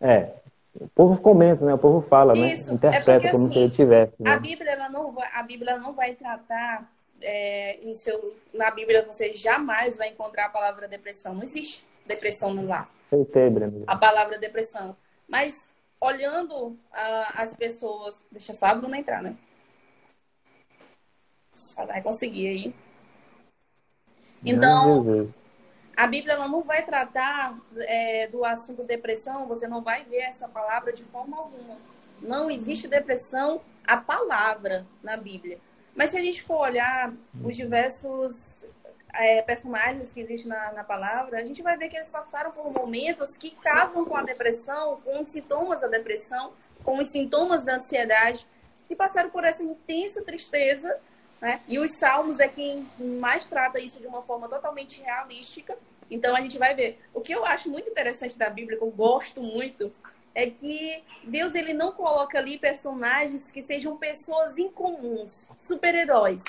É, o povo comenta, né? O povo fala, né? Isso, né? Interpreta é porque, como assim, se ele tivesse. Né? A Bíblia, ela não vai, a Bíblia não vai tratar é, em seu, na Bíblia você jamais vai encontrar a palavra depressão. Não existe depressão lá. A palavra depressão. Mas olhando as pessoas. Deixa só a Bruna entrar, né? Ela vai conseguir aí. Então, a Bíblia não vai tratar é, do assunto depressão, você não vai ver essa palavra de forma alguma. Não existe depressão, a palavra na Bíblia. Mas se a gente for olhar os diversos é, personagens que existem na, na, palavra, a gente vai ver que eles passaram por momentos que estavam com a depressão, com os sintomas da depressão, com os sintomas da ansiedade, que passaram por essa intensa tristeza. Né? E os salmos é quem mais trata isso de uma forma totalmente realística. Então a gente vai ver. O que eu acho muito interessante da Bíblia, que eu gosto muito, é que Deus ele não coloca ali personagens que sejam pessoas incomuns, super-heróis.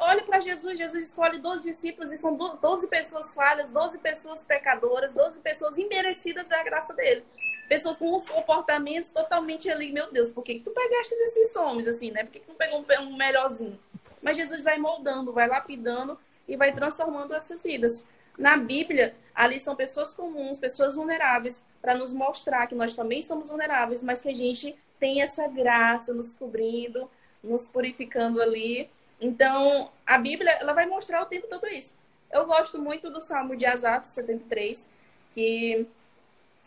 Olhe para Jesus, Jesus escolhe 12 discípulos e são 12 pessoas falhas, 12 pessoas pecadoras, 12 pessoas imerecidas da graça dele. Pessoas com uns comportamentos totalmente ali, meu Deus, por que, que tu pegaste esses homens assim, né? Por que, que tu pegou um, um melhorzinho? Mas Jesus vai moldando, vai lapidando e vai transformando essas vidas. Na Bíblia, ali são pessoas comuns, pessoas vulneráveis, para nos mostrar que nós também somos vulneráveis, mas que a gente tem essa graça nos cobrindo, nos purificando ali. Então, a Bíblia, ela vai mostrar o tempo todo isso. Eu gosto muito do Salmo de Asaf 73, que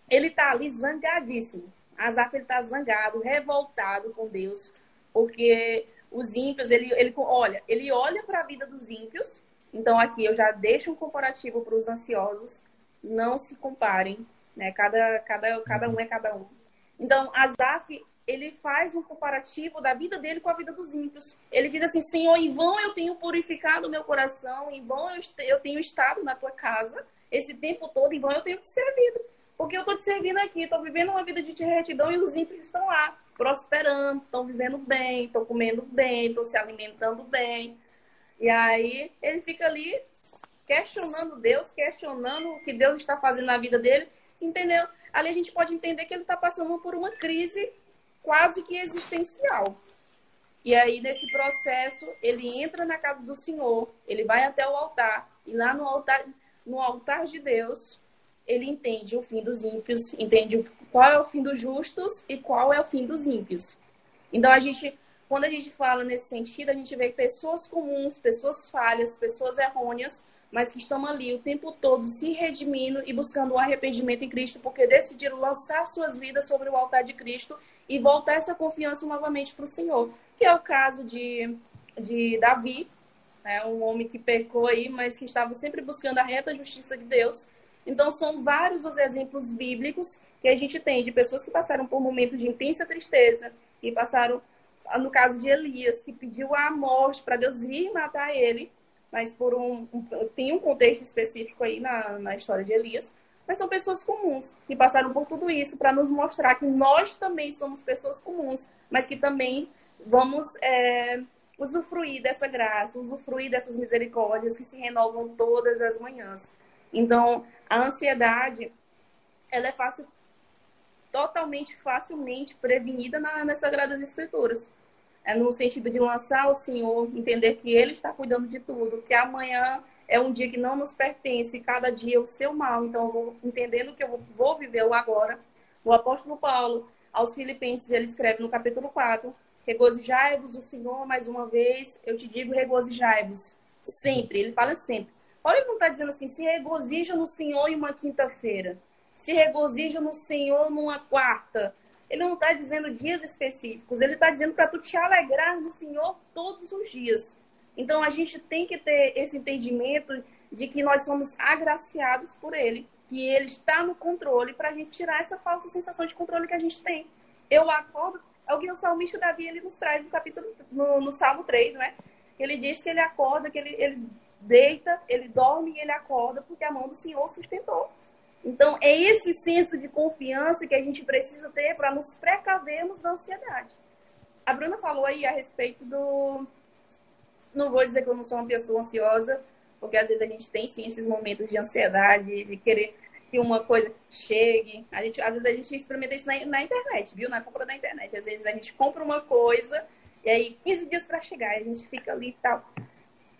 ele está ali zangadíssimo. Asaf ele tá zangado, revoltado com Deus, porque os ímpios, ele, ele olha, ele olha para a vida dos ímpios então aqui eu já deixo um comparativo para os ansiosos, não se comparem, né? Cada, cada, cada um é cada um. Então, Azaf, ele faz um comparativo da vida dele com a vida dos ímpios. Ele diz assim: Senhor, em vão eu tenho purificado o meu coração, em vão eu, eu tenho estado na tua casa esse tempo todo, em vão eu tenho te servido. Porque eu estou te servindo aqui, estou vivendo uma vida de retidão e os ímpios estão lá, prosperando, estão vivendo bem, estão comendo bem, estão se alimentando bem. E aí ele fica ali questionando Deus, questionando o que Deus está fazendo na vida dele, entendeu? Ali a gente pode entender que ele está passando por uma crise quase que existencial. E aí, nesse processo, ele entra na casa do Senhor, ele vai até o altar, e lá no altar, no altar de Deus, ele entende o fim dos ímpios, entende qual é o fim dos justos e qual é o fim dos ímpios. Então, a gente, quando a gente fala nesse sentido, a gente vê pessoas comuns, pessoas falhas, pessoas errôneas, mas que estão ali o tempo todo se redimindo e buscando o um arrependimento em Cristo, porque decidiram lançar suas vidas sobre o altar de Cristo e voltar essa confiança novamente para o Senhor. Que é o caso de, de Davi, né, um homem que pecou aí, mas que estava sempre buscando a reta justiça de Deus. Então, são vários os exemplos bíblicos que a gente tem de pessoas que passaram por momentos de intensa tristeza e passaram, no caso de Elias, que pediu a morte para Deus vir matar ele, mas por um, um, tem um contexto específico aí na, na história de Elias, mas são pessoas comuns que passaram por tudo isso para nos mostrar que nós também somos pessoas comuns, mas que também vamos é, usufruir dessa graça, usufruir dessas misericórdias que se renovam todas as manhãs. Então, a ansiedade, ela é fácil, totalmente facilmente prevenida na, nas Sagradas Escrituras é no sentido de lançar ao Senhor, entender que Ele está cuidando de tudo, que amanhã é um dia que não nos pertence, cada dia é o seu mal. Então, eu vou entendendo que eu vou viver o agora. O apóstolo Paulo, aos Filipenses, ele escreve no capítulo 4: Regozijai-vos o Senhor mais uma vez, eu te digo regozijai-vos. Sempre, ele fala sempre. Paulo não está dizendo assim, se regozija no Senhor em uma quinta-feira, se regozija no Senhor numa quarta, ele não está dizendo dias específicos, ele está dizendo para tu te alegrar no Senhor todos os dias. Então a gente tem que ter esse entendimento de que nós somos agraciados por Ele, que Ele está no controle para a gente tirar essa falsa sensação de controle que a gente tem. Eu acordo, é o que o salmista Davi ele nos traz no capítulo no, no Salmo 3, né? Ele diz que ele acorda, que ele, ele deita, ele dorme e ele acorda porque a mão do Senhor sustentou. Então, é esse senso de confiança que a gente precisa ter para nos precavermos da ansiedade. A Bruna falou aí a respeito do. Não vou dizer que eu não sou uma pessoa ansiosa, porque às vezes a gente tem sim esses momentos de ansiedade, de querer que uma coisa chegue. A gente, às vezes a gente experimenta isso na, na internet, viu? Na compra da internet. Às vezes a gente compra uma coisa e aí 15 dias para chegar, a gente fica ali e tal.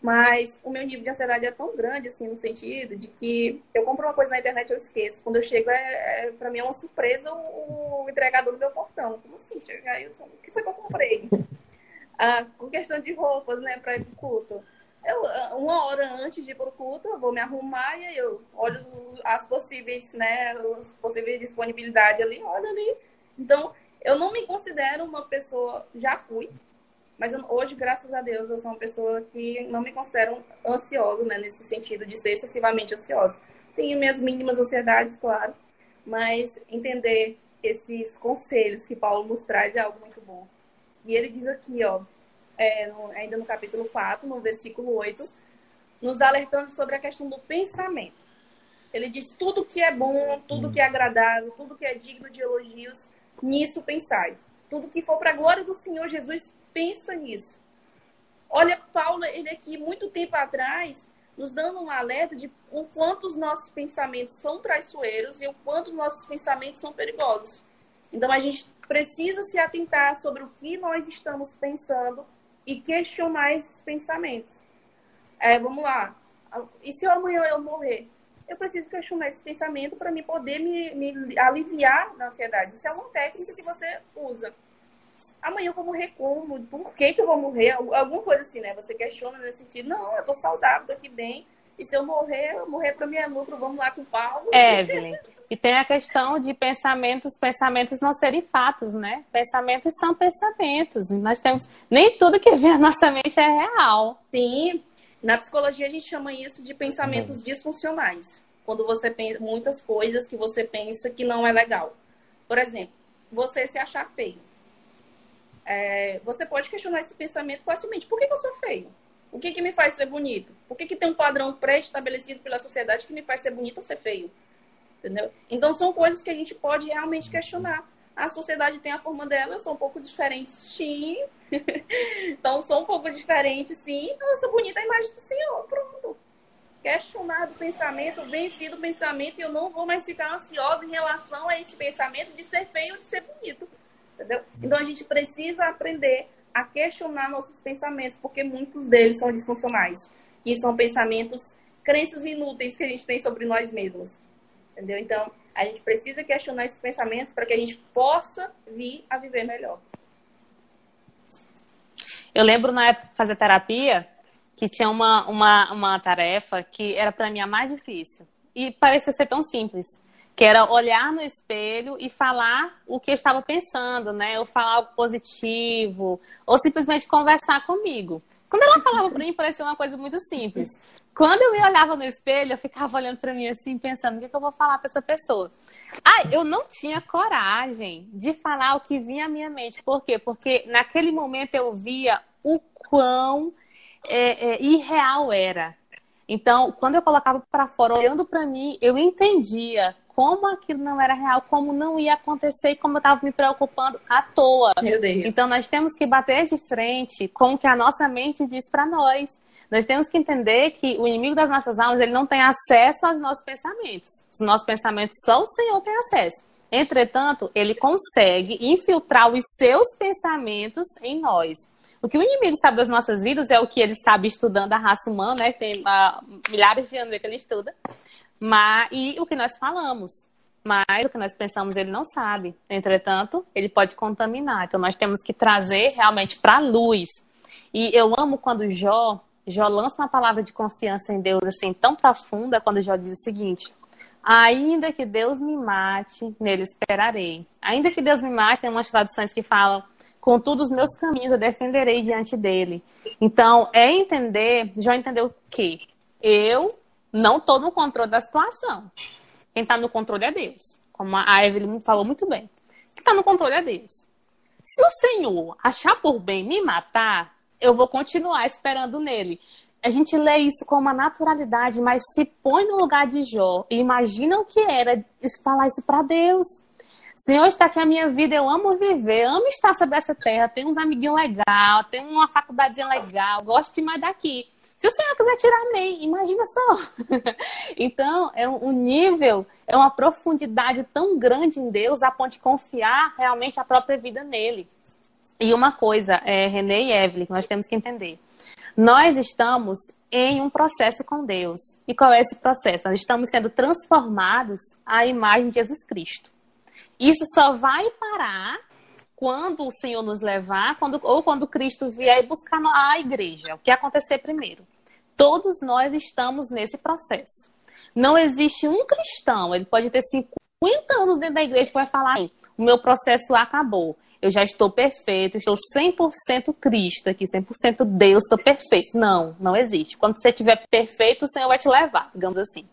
Mas o meu nível de ansiedade é tão grande, assim, no sentido de que eu compro uma coisa na internet e eu esqueço. Quando eu chego, é, é, pra mim é uma surpresa o, o entregador do meu portão. Como assim? Chegar eu, o que foi que eu comprei? [LAUGHS] ah, com questão de roupas, né, pra ir pro culto. Eu, uma hora antes de ir pro culto, eu vou me arrumar e aí eu olho as possíveis, né, as possíveis disponibilidade ali, olho ali. Então, eu não me considero uma pessoa, já fui, mas eu, hoje, graças a Deus, eu sou uma pessoa que não me considero ansiosa, né? Nesse sentido de ser excessivamente ansiosa. Tenho minhas mínimas ansiedades, claro, mas entender esses conselhos que Paulo nos traz é algo muito bom. E ele diz aqui, ó, é, no, ainda no capítulo 4, no versículo 8, nos alertando sobre a questão do pensamento. Ele diz: tudo que é bom, tudo que é agradável, tudo que é digno de elogios, nisso pensai. Tudo que for para a glória do Senhor Jesus, pensa nisso. Olha, Paulo, ele aqui, muito tempo atrás, nos dando um alerta de o quanto os nossos pensamentos são traiçoeiros e o quanto os nossos pensamentos são perigosos. Então, a gente precisa se atentar sobre o que nós estamos pensando e questionar esses pensamentos. É, vamos lá. E se amanhã eu morrer? Eu preciso questionar esse pensamento para me poder me, me aliviar da ansiedade. Isso é uma técnica que você usa amanhã eu vou morrer como? Por que, que eu vou morrer? Alguma coisa assim, né? Você questiona nesse sentido, não, eu tô saudável, tô aqui bem. E se eu morrer, eu morrer para é lucro, vamos lá com o Paulo. Evelyn. E tem a questão de pensamentos, pensamentos não serem fatos, né? Pensamentos são pensamentos. Nós temos. Nem tudo que vem à nossa mente é real. Sim. Na psicologia a gente chama isso de pensamentos disfuncionais. Quando você pensa muitas coisas que você pensa que não é legal. Por exemplo, você se achar feio é, você pode questionar esse pensamento facilmente. Por que, que eu sou feio? O que, que me faz ser bonito? Por que, que tem um padrão pré-estabelecido pela sociedade que me faz ser bonito ou ser feio? Entendeu? Então, são coisas que a gente pode realmente questionar. A sociedade tem a forma dela, eu sou um pouco diferente, sim. [LAUGHS] então, sou um pouco diferente, sim. Eu sou bonita a imagem do Senhor. Pronto. Questionar do pensamento, vencido o pensamento, e eu não vou mais ficar ansiosa em relação a esse pensamento de ser feio ou de ser bonito. Entendeu? Então a gente precisa aprender a questionar nossos pensamentos, porque muitos deles são disfuncionais. E são pensamentos, crenças inúteis que a gente tem sobre nós mesmos. Entendeu? Então, a gente precisa questionar esses pensamentos para que a gente possa vir a viver melhor. Eu lembro na época de fazer terapia que tinha uma, uma, uma tarefa que era para mim a mais difícil. E parecia ser tão simples que era olhar no espelho e falar o que eu estava pensando, né? Ou falar algo positivo, ou simplesmente conversar comigo. Quando ela falava para mim, parecia uma coisa muito simples. Quando eu me olhava no espelho, eu ficava olhando para mim assim, pensando, o que, é que eu vou falar para essa pessoa? Ah, eu não tinha coragem de falar o que vinha à minha mente. Por quê? Porque naquele momento eu via o quão é, é, irreal era. Então, quando eu colocava para fora, olhando para mim, eu entendia como aquilo não era real, como não ia acontecer e como eu estava me preocupando à toa. Então nós temos que bater de frente com o que a nossa mente diz para nós. Nós temos que entender que o inimigo das nossas almas ele não tem acesso aos nossos pensamentos. Os nossos pensamentos só o Senhor tem acesso. Entretanto, ele consegue infiltrar os seus pensamentos em nós. O que o inimigo sabe das nossas vidas é o que ele sabe estudando a raça humana, né? Tem uh, milhares de anos que ele estuda. Mas, e o que nós falamos. Mas o que nós pensamos ele não sabe. Entretanto, ele pode contaminar. Então nós temos que trazer realmente para a luz. E eu amo quando Jó, Jó lança uma palavra de confiança em Deus assim tão profunda quando Jó diz o seguinte: Ainda que Deus me mate, nele esperarei. Ainda que Deus me mate, tem umas traduções que falam: Contudo, os meus caminhos eu defenderei diante dele. Então, é entender, Jó entendeu que eu não estou no controle da situação. Quem está no controle é Deus. Como a Evelyn falou muito bem. Quem está no controle é Deus. Se o Senhor achar por bem me matar, eu vou continuar esperando nele. A gente lê isso com uma naturalidade, mas se põe no lugar de Jó e imagina o que era falar isso para Deus. Senhor, está aqui a minha vida, eu amo viver, amo estar sobre essa terra, tenho uns amiguinhos legais, tenho uma faculdadezinha legal, gosto demais daqui. Se o Senhor quiser tirar amém, imagina só. [LAUGHS] então, é um nível, é uma profundidade tão grande em Deus a ponto de confiar realmente a própria vida nele. E uma coisa, é, René e Evelyn, que nós temos que entender. Nós estamos em um processo com Deus. E qual é esse processo? Nós estamos sendo transformados à imagem de Jesus Cristo. Isso só vai parar quando o Senhor nos levar, quando, ou quando Cristo vier buscar a igreja. O que acontecer primeiro? Todos nós estamos nesse processo. Não existe um cristão, ele pode ter 50 anos dentro da igreja que vai falar: o meu processo acabou. Eu já estou perfeito, estou 100% Cristo aqui, 100% Deus, estou perfeito. Não, não existe. Quando você estiver perfeito, o Senhor vai te levar, digamos assim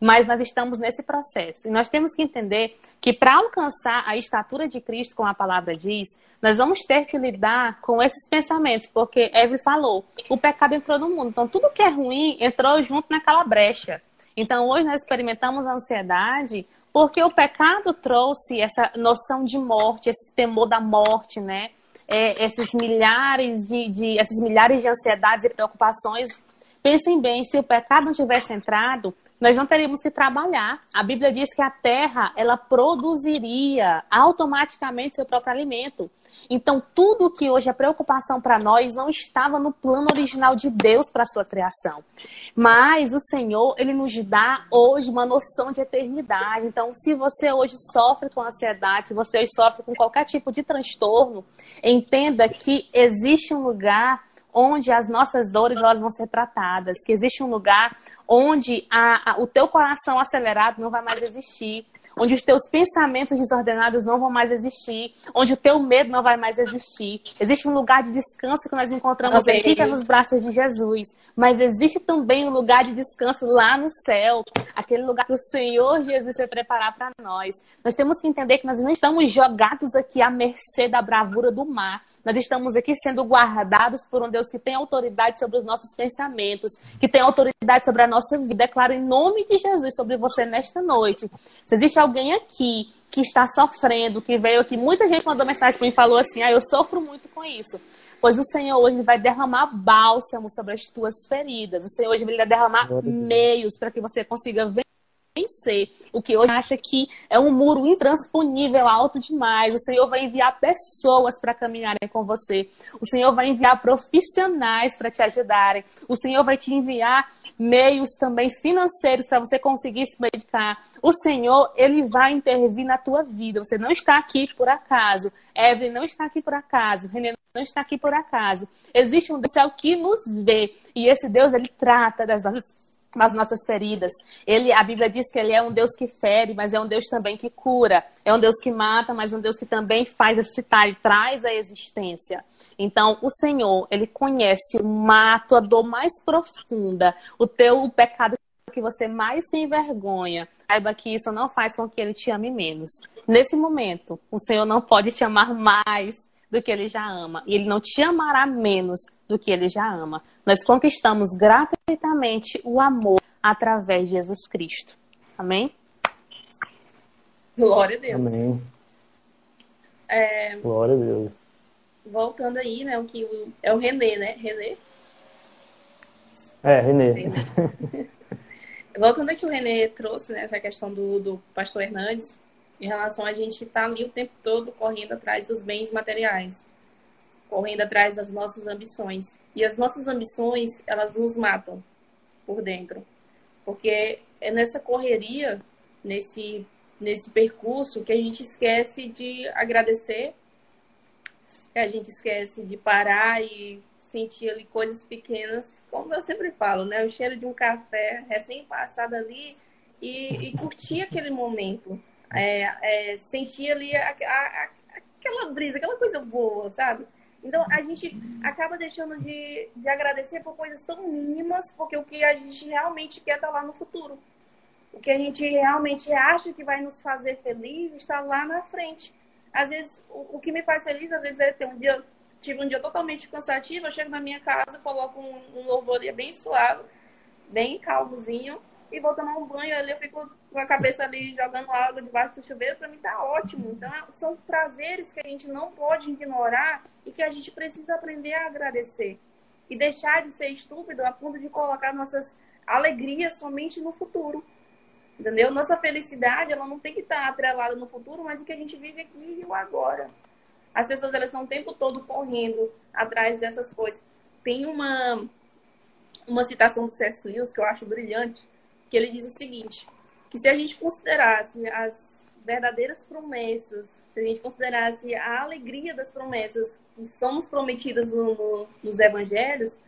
mas nós estamos nesse processo. E nós temos que entender que para alcançar a estatura de Cristo, como a palavra diz, nós vamos ter que lidar com esses pensamentos, porque Eve falou, o pecado entrou no mundo. Então, tudo que é ruim entrou junto naquela brecha. Então, hoje nós experimentamos a ansiedade porque o pecado trouxe essa noção de morte, esse temor da morte, né? É, esses milhares de, de, esses milhares de ansiedades e preocupações. Pensem bem, se o pecado não tivesse entrado, nós não teríamos que trabalhar. A Bíblia diz que a terra, ela produziria automaticamente seu próprio alimento. Então, tudo que hoje é preocupação para nós não estava no plano original de Deus para a sua criação. Mas o Senhor, ele nos dá hoje uma noção de eternidade. Então, se você hoje sofre com ansiedade, se você hoje sofre com qualquer tipo de transtorno, entenda que existe um lugar onde as nossas dores elas vão ser tratadas, que existe um lugar onde a, a, o teu coração acelerado não vai mais existir, onde os teus pensamentos desordenados não vão mais existir, onde o teu medo não vai mais existir. Existe um lugar de descanso que nós encontramos Amém. aqui, que é nos braços de Jesus. Mas existe também um lugar de descanso lá no céu, aquele lugar que o Senhor Jesus vai preparar para nós. Nós temos que entender que nós não estamos jogados aqui à mercê da bravura do mar. Nós estamos aqui sendo guardados por um Deus que tem autoridade sobre os nossos pensamentos, que tem autoridade sobre a nossa vida. Declaro em nome de Jesus sobre você nesta noite. Se existe alguém aqui que está sofrendo, que veio aqui, muita gente mandou mensagem para mim e falou assim: ah, eu sofro muito com isso. Pois o Senhor hoje vai derramar bálsamo sobre as tuas feridas. O Senhor hoje vai derramar meios para que você consiga vencer o que hoje acha que é um muro intransponível, alto demais. O Senhor vai enviar pessoas para caminharem com você. O Senhor vai enviar profissionais para te ajudarem. O Senhor vai te enviar meios também financeiros para você conseguir se medicar. O Senhor, ele vai intervir na tua vida. Você não está aqui por acaso. Evelyn não está aqui por acaso. René não está aqui por acaso. Existe um Deus que nos vê. E esse Deus, ele trata das nossas nas nossas feridas. Ele, a Bíblia diz que ele é um Deus que fere, mas é um Deus também que cura. É um Deus que mata, mas um Deus que também faz ressuscitar e traz a existência. Então, o Senhor, ele conhece o mato, a dor mais profunda, o teu o pecado que você mais se envergonha. Saiba que isso não faz com que ele te ame menos. Nesse momento, o Senhor não pode te amar mais do que ele já ama. E ele não te amará menos do que ele já ama. Nós conquistamos gratuitamente o amor através de Jesus Cristo. Amém? Glória a Deus. Amém. É... Glória a Deus. Voltando aí, né? O que é o Renê, né? Renê? É, Renê. Renê. [LAUGHS] Voltando aqui, o Renê trouxe né, essa questão do, do pastor Hernandes, em relação a gente estar tá ali o tempo todo correndo atrás dos bens materiais, correndo atrás das nossas ambições. E as nossas ambições, elas nos matam por dentro. Porque é nessa correria, nesse, nesse percurso, que a gente esquece de agradecer, que a gente esquece de parar e sentir ali coisas pequenas, como eu sempre falo, né? O cheiro de um café recém-passado ali e, e curtir aquele momento é, é, sentir ali a, a, aquela brisa, aquela coisa boa, sabe? Então a gente acaba deixando de, de agradecer por coisas tão mínimas, porque o que a gente realmente quer tá lá no futuro. O que a gente realmente acha que vai nos fazer feliz está lá na frente. Às vezes, o, o que me faz feliz, às vezes, é ter um dia, tive um dia totalmente cansativo, eu chego na minha casa, coloco um, um louvor bem suave, bem calmozinho, e vou tomar um banho ali, eu fico com a cabeça ali jogando água debaixo do chuveiro, para mim tá ótimo. Então, é, são prazeres que a gente não pode ignorar e que a gente precisa aprender a agradecer. E deixar de ser estúpido a ponto de colocar nossas alegrias somente no futuro. Entendeu? Nossa felicidade, ela não tem que estar atrelada no futuro, mas o que a gente vive aqui e o agora. As pessoas, elas estão o tempo todo correndo atrás dessas coisas. Tem uma, uma citação do C.S. Lewis que eu acho brilhante, que ele diz o seguinte, que se a gente considerasse as verdadeiras promessas, se a gente considerasse a alegria das promessas que somos prometidas no, no, nos evangelhos,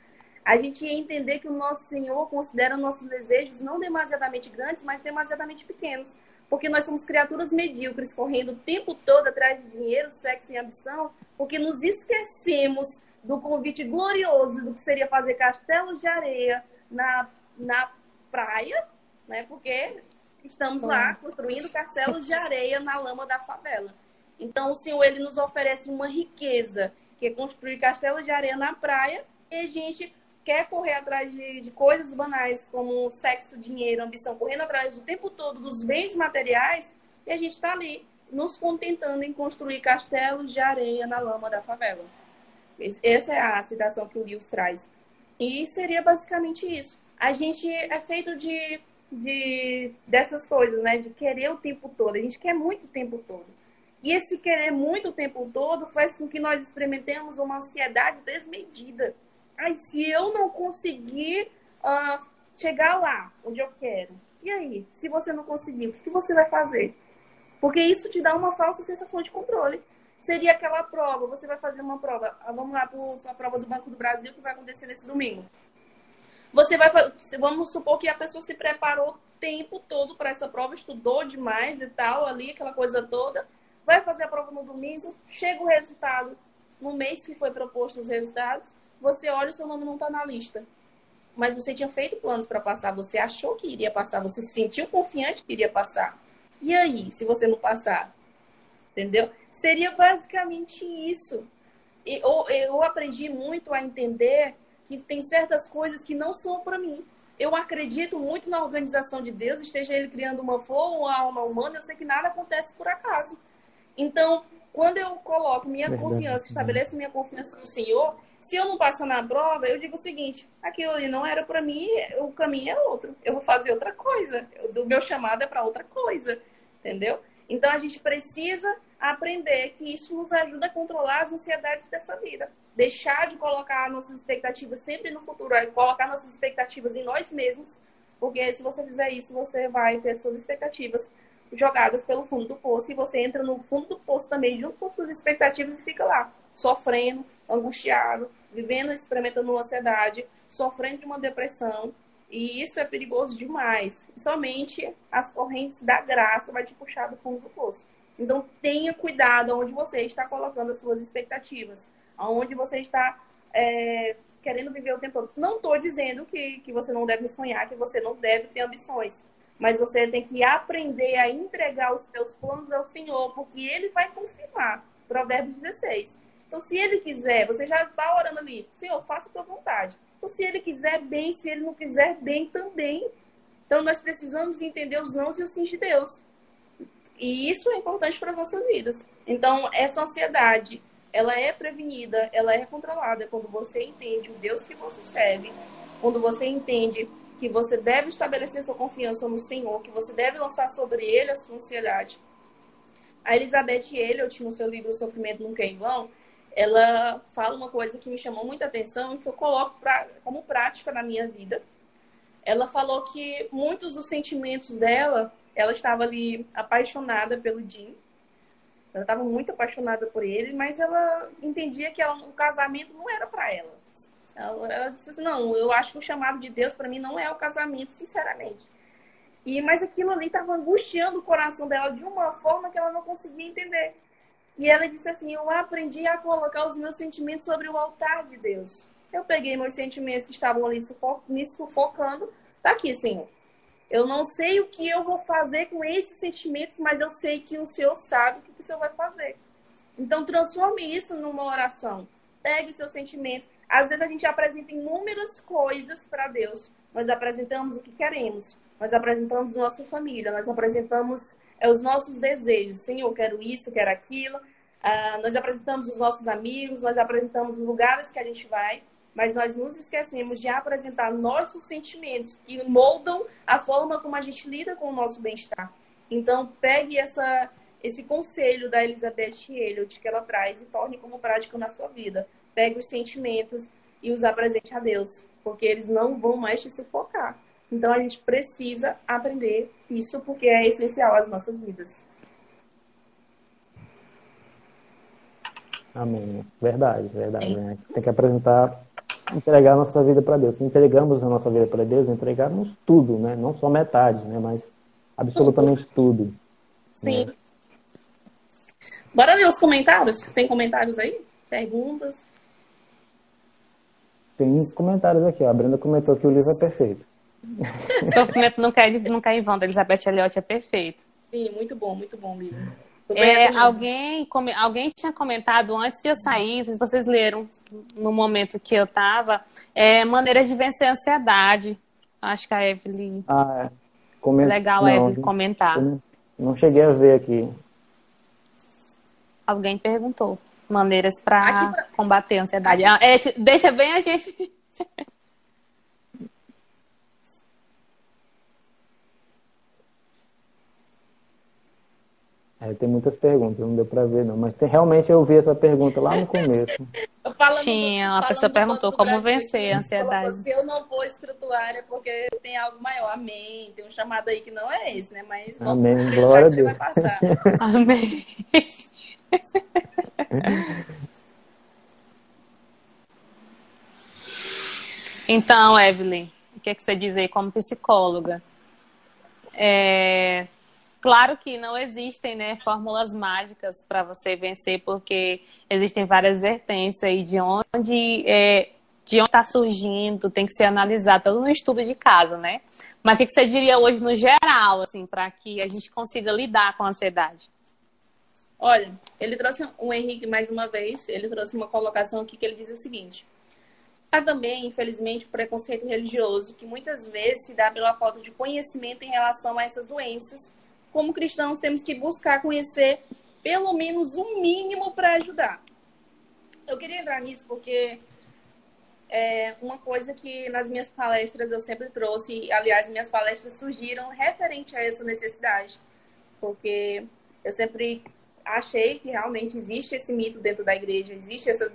a gente ia entender que o nosso Senhor considera nossos desejos não demasiadamente grandes, mas demasiadamente pequenos. Porque nós somos criaturas medíocres, correndo o tempo todo atrás de dinheiro, sexo e ambição, porque nos esquecemos do convite glorioso do que seria fazer castelos de areia na, na praia, né? Porque estamos lá construindo castelos de areia na lama da favela. Então, o Senhor ele nos oferece uma riqueza, que é construir castelos de areia na praia, e a gente quer correr atrás de, de coisas banais como sexo, dinheiro, ambição, correndo atrás o tempo todo dos bens materiais, e a gente está ali nos contentando em construir castelos de areia na lama da favela. Essa é a citação que o Lewis traz. E seria basicamente isso. A gente é feito de de dessas coisas, né? De querer o tempo todo. A gente quer muito o tempo todo. E esse querer muito o tempo todo faz com que nós experimentemos uma ansiedade desmedida. Ai, se eu não conseguir uh, chegar lá onde eu quero, e aí? Se você não conseguir, o que você vai fazer? Porque isso te dá uma falsa sensação de controle. Seria aquela prova, você vai fazer uma prova, ah, vamos lá para a prova do Banco do Brasil que vai acontecer nesse domingo. Você vai vamos supor que a pessoa se preparou o tempo todo para essa prova, estudou demais e tal, ali, aquela coisa toda. Vai fazer a prova no domingo, chega o resultado no mês que foi proposto os resultados, você olha e seu nome não está na lista. Mas você tinha feito planos para passar, você achou que iria passar, você se sentiu confiante que iria passar. E aí, se você não passar? Entendeu? Seria basicamente isso. Eu, eu aprendi muito a entender que tem certas coisas que não são para mim. Eu acredito muito na organização de Deus, esteja ele criando uma flor ou uma alma humana, eu sei que nada acontece por acaso. Então, Quando eu coloco minha Verdade. confiança, estabeleço minha confiança no Senhor, se eu não passar na prova, eu digo o seguinte: aquilo ali não era para mim, o caminho é outro. Eu vou fazer outra coisa. O meu chamado é para outra coisa, entendeu? Então a gente precisa aprender que isso nos ajuda a controlar as ansiedades dessa vida. Deixar de colocar nossas expectativas sempre no futuro, é colocar nossas expectativas em nós mesmos, porque se você fizer isso, você vai ter suas expectativas jogadas pelo fundo do poço e você entra no fundo do poço também junto com suas expectativas e fica lá, sofrendo, angustiado, vivendo, experimentando ansiedade, sofrendo de uma depressão. E isso é perigoso demais. Somente as correntes da graça vai te puxar do fundo do poço. Então tenha cuidado onde você está colocando as suas expectativas, aonde você está é, querendo viver o tempo todo. Não estou dizendo que, que você não deve sonhar, que você não deve ter ambições. Mas você tem que aprender a entregar os seus planos ao Senhor, porque Ele vai confirmar. Provérbios 16. Então, se Ele quiser, você já está orando ali, Senhor, faça a tua vontade. Então, se Ele quiser, bem. Se Ele não quiser, bem também. Então, nós precisamos entender os nãos e os sims de Deus. E isso é importante para as nossas vidas. Então, essa ansiedade, ela é prevenida, ela é controlada quando você entende o Deus que você serve, quando você entende que você deve estabelecer sua confiança no Senhor, que você deve lançar sobre Ele a sua ansiedade. A Elizabeth Elliot, no seu livro Sofrimento Nunca é em Vão, ela fala uma coisa que me chamou muita atenção e que eu coloco pra, como prática na minha vida. Ela falou que muitos dos sentimentos dela ela estava ali apaixonada pelo Jim. Ela estava muito apaixonada por ele, mas ela entendia que ela, o casamento não era para ela. ela. Ela disse assim, não, eu acho que o chamado de Deus para mim não é o casamento, sinceramente. E mas aquilo ali estava angustiando o coração dela de uma forma que ela não conseguia entender. E ela disse assim: Eu aprendi a colocar os meus sentimentos sobre o altar de Deus. Eu peguei meus sentimentos que estavam ali me sufocando. Tá aqui, Senhor. Eu não sei o que eu vou fazer com esses sentimentos, mas eu sei que o Senhor sabe o que o Senhor vai fazer. Então, transforme isso numa oração. Pegue os seus sentimentos. Às vezes a gente apresenta inúmeras coisas para Deus. Nós apresentamos o que queremos. Nós apresentamos nossa família. Nós apresentamos é, os nossos desejos. Senhor, quero isso, quero aquilo. Uh, nós apresentamos os nossos amigos. Nós apresentamos os lugares que a gente vai mas nós nos esquecemos de apresentar nossos sentimentos que moldam a forma como a gente lida com o nosso bem-estar. Então, pegue essa, esse conselho da Elizabeth Elliot que ela traz e torne como prática na sua vida. Pegue os sentimentos e os apresente a Deus, porque eles não vão mais te sufocar. Então, a gente precisa aprender isso porque é essencial às nossas vidas. Amém. Verdade, verdade. Né? Tem que apresentar entregar a nossa vida para Deus. Se entregamos a nossa vida para Deus, entregamos tudo, né? Não só metade, né? Mas absolutamente tudo. Sim. Né? Bora ler os comentários? Tem comentários aí? Perguntas? Tem comentários aqui, ó. A Brenda comentou que o livro é perfeito. [LAUGHS] Sofrimento não cai, não cai em vão, da Elizabeth Elliot é perfeito. Sim, muito bom, muito bom o livro. É, alguém, alguém tinha comentado antes de eu sair, não sei se vocês leram no momento que eu estava, é, maneiras de vencer a ansiedade. Acho que a Evelyn. Ah, é. Coment... Legal a Evelyn comentar. Não cheguei a ver aqui. Alguém perguntou. Maneiras para combater a ansiedade. Ah, é, deixa bem a gente. [LAUGHS] É, tem muitas perguntas, não deu para ver não, mas tem, realmente eu vi essa pergunta lá no começo. Tinha, a pessoa perguntou como vencer a ansiedade. Se eu não vou escrituar é porque tem algo maior, amém, tem um chamado aí que não é esse, né, mas amém, glória a Deus. vai passar. amém. [LAUGHS] [LAUGHS] então, Evelyn, o que, é que você diz aí como psicóloga? É, Claro que não existem né, fórmulas mágicas para você vencer, porque existem várias vertentes aí de onde é, de onde está surgindo, tem que ser analisado todo no estudo de casa, né? Mas o que você diria hoje no geral, assim, para que a gente consiga lidar com a ansiedade? Olha, ele trouxe o Henrique mais uma vez, ele trouxe uma colocação aqui que ele diz o seguinte: há também, infelizmente, o preconceito religioso que muitas vezes se dá pela falta de conhecimento em relação a essas doenças como cristãos, temos que buscar conhecer pelo menos um mínimo para ajudar. Eu queria entrar nisso porque é uma coisa que nas minhas palestras eu sempre trouxe, aliás, minhas palestras surgiram referente a essa necessidade, porque eu sempre achei que realmente existe esse mito dentro da igreja, existe essa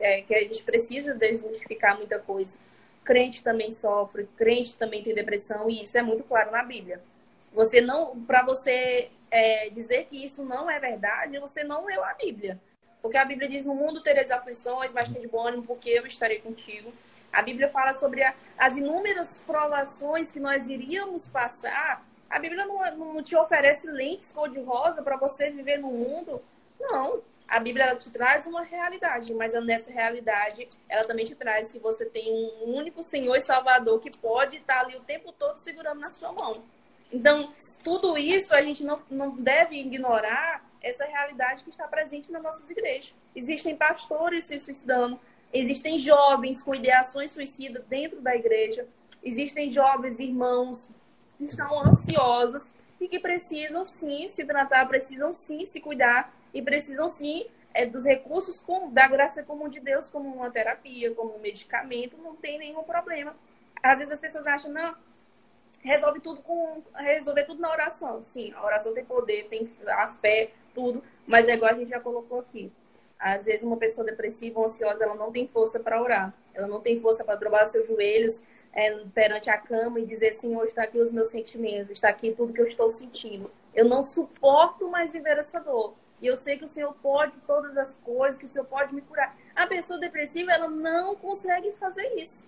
é, que a gente precisa desmistificar muita coisa. Crente também sofre, crente também tem depressão e isso é muito claro na Bíblia. Você não, para você é, dizer que isso não é verdade, você não leu a Bíblia. Porque a Bíblia diz: No mundo tereis aflições, mas tem de bom ânimo, porque eu estarei contigo. A Bíblia fala sobre a, as inúmeras provações que nós iríamos passar. A Bíblia não, não te oferece lentes cor-de-rosa para você viver no mundo. Não. A Bíblia te traz uma realidade, mas nessa realidade ela também te traz que você tem um único Senhor e Salvador que pode estar ali o tempo todo segurando na sua mão. Então, tudo isso a gente não, não deve ignorar essa realidade que está presente nas nossas igrejas. Existem pastores se suicidando, existem jovens com ideações suicidas dentro da igreja, existem jovens irmãos que estão ansiosos e que precisam sim se tratar, precisam sim se cuidar e precisam sim é, dos recursos com, da graça comum de Deus, como uma terapia, como um medicamento, não tem nenhum problema. Às vezes as pessoas acham, não, resolve tudo com resolver tudo na oração. Sim, a oração tem poder, tem a fé, tudo, mas é igual a gente já colocou aqui. Às vezes uma pessoa depressiva ansiosa, ela não tem força para orar. Ela não tem força para dobrar seus joelhos é, perante a cama e dizer, Senhor, está aqui os meus sentimentos, está aqui tudo que eu estou sentindo. Eu não suporto mais viver essa dor. E eu sei que o Senhor pode todas as coisas, que o Senhor pode me curar. A pessoa depressiva, ela não consegue fazer isso.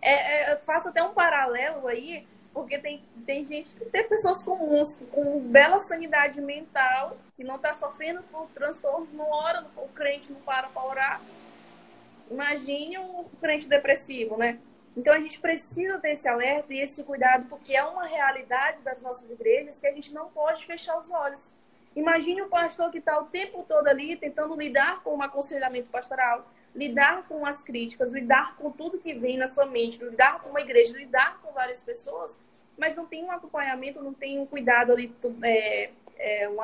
É, é, faço até um paralelo aí porque tem, tem gente que tem pessoas comuns, com bela sanidade mental, que não está sofrendo por transtornos, não ora, o crente não para para orar. Imagine um crente depressivo, né? Então a gente precisa ter esse alerta e esse cuidado, porque é uma realidade das nossas igrejas que a gente não pode fechar os olhos. Imagine o pastor que está o tempo todo ali tentando lidar com um aconselhamento pastoral, lidar com as críticas, lidar com tudo que vem na sua mente, lidar com uma igreja, lidar com várias pessoas, mas não tem um acompanhamento, não tem um cuidado ali, é, é, um,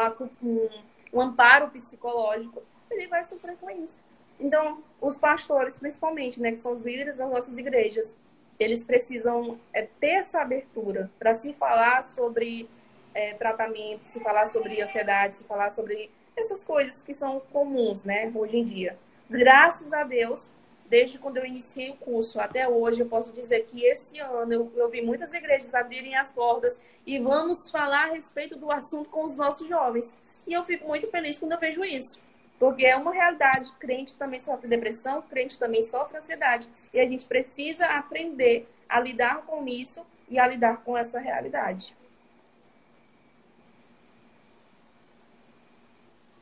um, um amparo psicológico, ele vai sofrer com isso. Então, os pastores, principalmente, né, que são os líderes das nossas igrejas, eles precisam é, ter essa abertura para se falar sobre é, tratamento, se falar sobre ansiedade, se falar sobre essas coisas que são comuns, né, hoje em dia graças a Deus, desde quando eu iniciei o curso até hoje, eu posso dizer que esse ano eu, eu vi muitas igrejas abrirem as portas e vamos falar a respeito do assunto com os nossos jovens. E eu fico muito feliz quando eu vejo isso. Porque é uma realidade. Crente também sofre depressão, crente também sofre ansiedade. E a gente precisa aprender a lidar com isso e a lidar com essa realidade.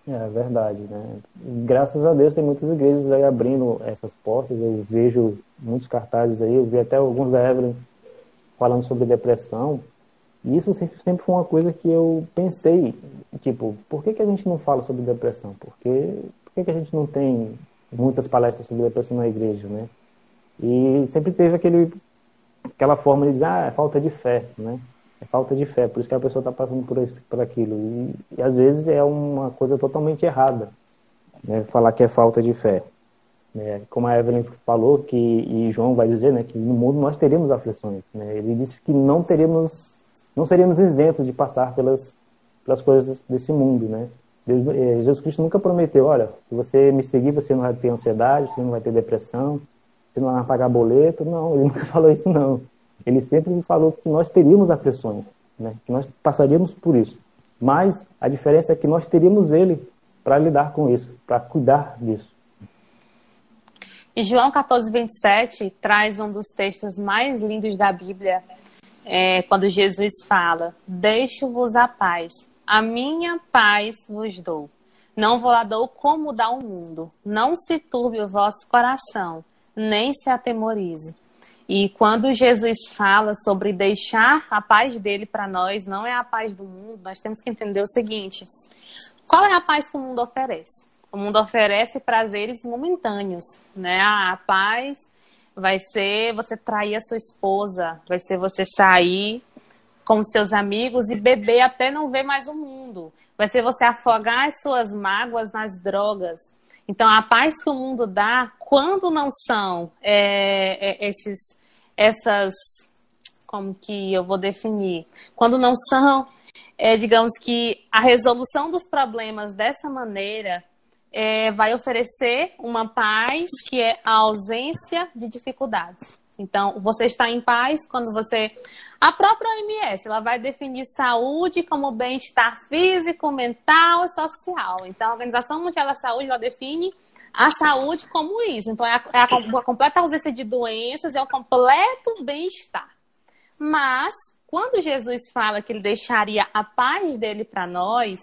É verdade, né? Graças a Deus tem muitas igrejas aí abrindo essas portas. Eu vejo muitos cartazes aí, eu vi até alguns da Evelyn falando sobre depressão. E isso sempre, foi uma coisa que eu pensei, tipo, por que, que a gente não fala sobre depressão? Por que, por que, que a gente não tem muitas palestras sobre depressão na igreja, né? E sempre teve aquele, aquela forma de dizer, ah, é falta de fé, né? É falta de fé, por isso que a pessoa está passando por, isso, por aquilo. E, e, às vezes é uma coisa totalmente errada, né? falar que é falta de fé. Né? Como a Evelyn falou, que, e João vai dizer, né, que no mundo nós teríamos aflições. Né? Ele disse que não teríamos, não seríamos isentos de passar pelas, pelas coisas desse mundo. Né? Deus, eh, Jesus Cristo nunca prometeu, olha, se você me seguir, você não vai ter ansiedade, você não vai ter depressão, você não vai pagar boleto. Não, ele nunca [LAUGHS] falou isso não ele sempre falou que nós teríamos aflições, né? que nós passaríamos por isso. Mas a diferença é que nós teríamos ele para lidar com isso, para cuidar disso. E João 14, 27 traz um dos textos mais lindos da Bíblia, é, quando Jesus fala: Deixo-vos a paz, a minha paz vos dou. Não vou lá dou como dá o mundo. Não se turbe o vosso coração, nem se atemorize. E quando Jesus fala sobre deixar a paz dele para nós, não é a paz do mundo, nós temos que entender o seguinte: qual é a paz que o mundo oferece? O mundo oferece prazeres momentâneos, né? A paz vai ser você trair a sua esposa, vai ser você sair com seus amigos e beber até não ver mais o mundo. vai ser você afogar as suas mágoas nas drogas. Então, a paz que o mundo dá, quando não são é, é, esses, essas, como que eu vou definir? Quando não são, é, digamos que a resolução dos problemas dessa maneira é, vai oferecer uma paz que é a ausência de dificuldades. Então, você está em paz quando você. A própria OMS ela vai definir saúde como bem-estar físico, mental e social. Então, a Organização Mundial da Saúde ela define a saúde como isso. Então, é a, é a, completa ausência de doenças, é o completo bem-estar. Mas, quando Jesus fala que ele deixaria a paz dele para nós,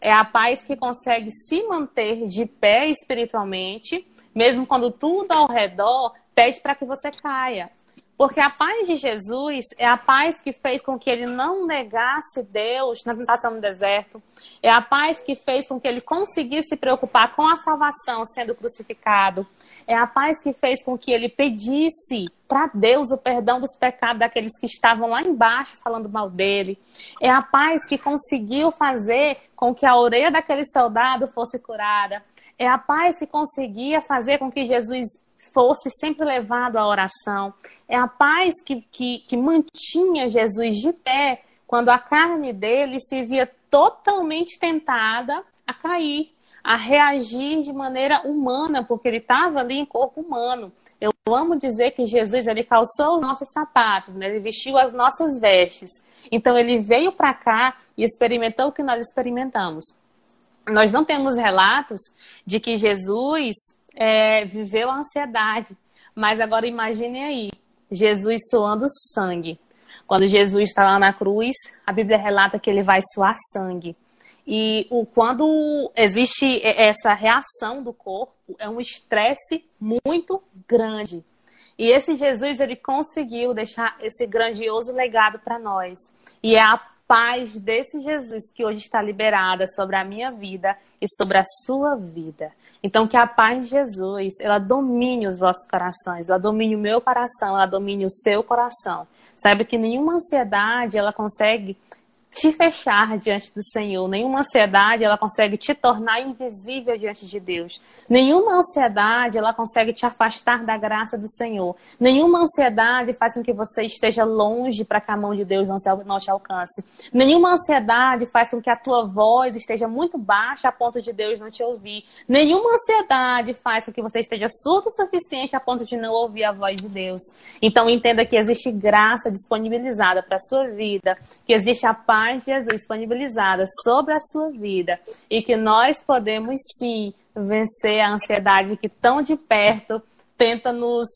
é a paz que consegue se manter de pé espiritualmente, mesmo quando tudo ao redor pede para que você caia. Porque a paz de Jesus é a paz que fez com que ele não negasse Deus na tentação no deserto. É a paz que fez com que ele conseguisse se preocupar com a salvação sendo crucificado. É a paz que fez com que ele pedisse para Deus o perdão dos pecados daqueles que estavam lá embaixo falando mal dele. É a paz que conseguiu fazer com que a orelha daquele soldado fosse curada. É a paz que conseguia fazer com que Jesus fosse sempre levado à oração. É a paz que, que, que mantinha Jesus de pé quando a carne dele se via totalmente tentada a cair, a reagir de maneira humana, porque ele estava ali em corpo humano. Eu amo dizer que Jesus ele calçou os nossos sapatos, né? ele vestiu as nossas vestes. Então ele veio para cá e experimentou o que nós experimentamos. Nós não temos relatos de que Jesus é, viveu a ansiedade. Mas agora imagine aí, Jesus suando sangue. Quando Jesus está lá na cruz, a Bíblia relata que ele vai suar sangue. E o, quando existe essa reação do corpo, é um estresse muito grande. E esse Jesus, ele conseguiu deixar esse grandioso legado para nós. E é a paz desse Jesus que hoje está liberada sobre a minha vida e sobre a sua vida. Então, que a paz de Jesus, ela domine os vossos corações, ela domine o meu coração, ela domine o seu coração. Sabe que nenhuma ansiedade, ela consegue te fechar diante do Senhor. Nenhuma ansiedade ela consegue te tornar invisível diante de Deus. Nenhuma ansiedade ela consegue te afastar da graça do Senhor. Nenhuma ansiedade faz com que você esteja longe para que a mão de Deus não, te alcance. Nenhuma ansiedade faz com que a tua voz esteja muito baixa a ponto de Deus não te ouvir. Nenhuma ansiedade faz com que você esteja surdo o suficiente a ponto de não ouvir a voz de Deus. Então entenda que existe graça disponibilizada para a sua vida, que existe a paz paz de Jesus disponibilizada sobre a sua vida e que nós podemos sim vencer a ansiedade que tão de perto tenta nos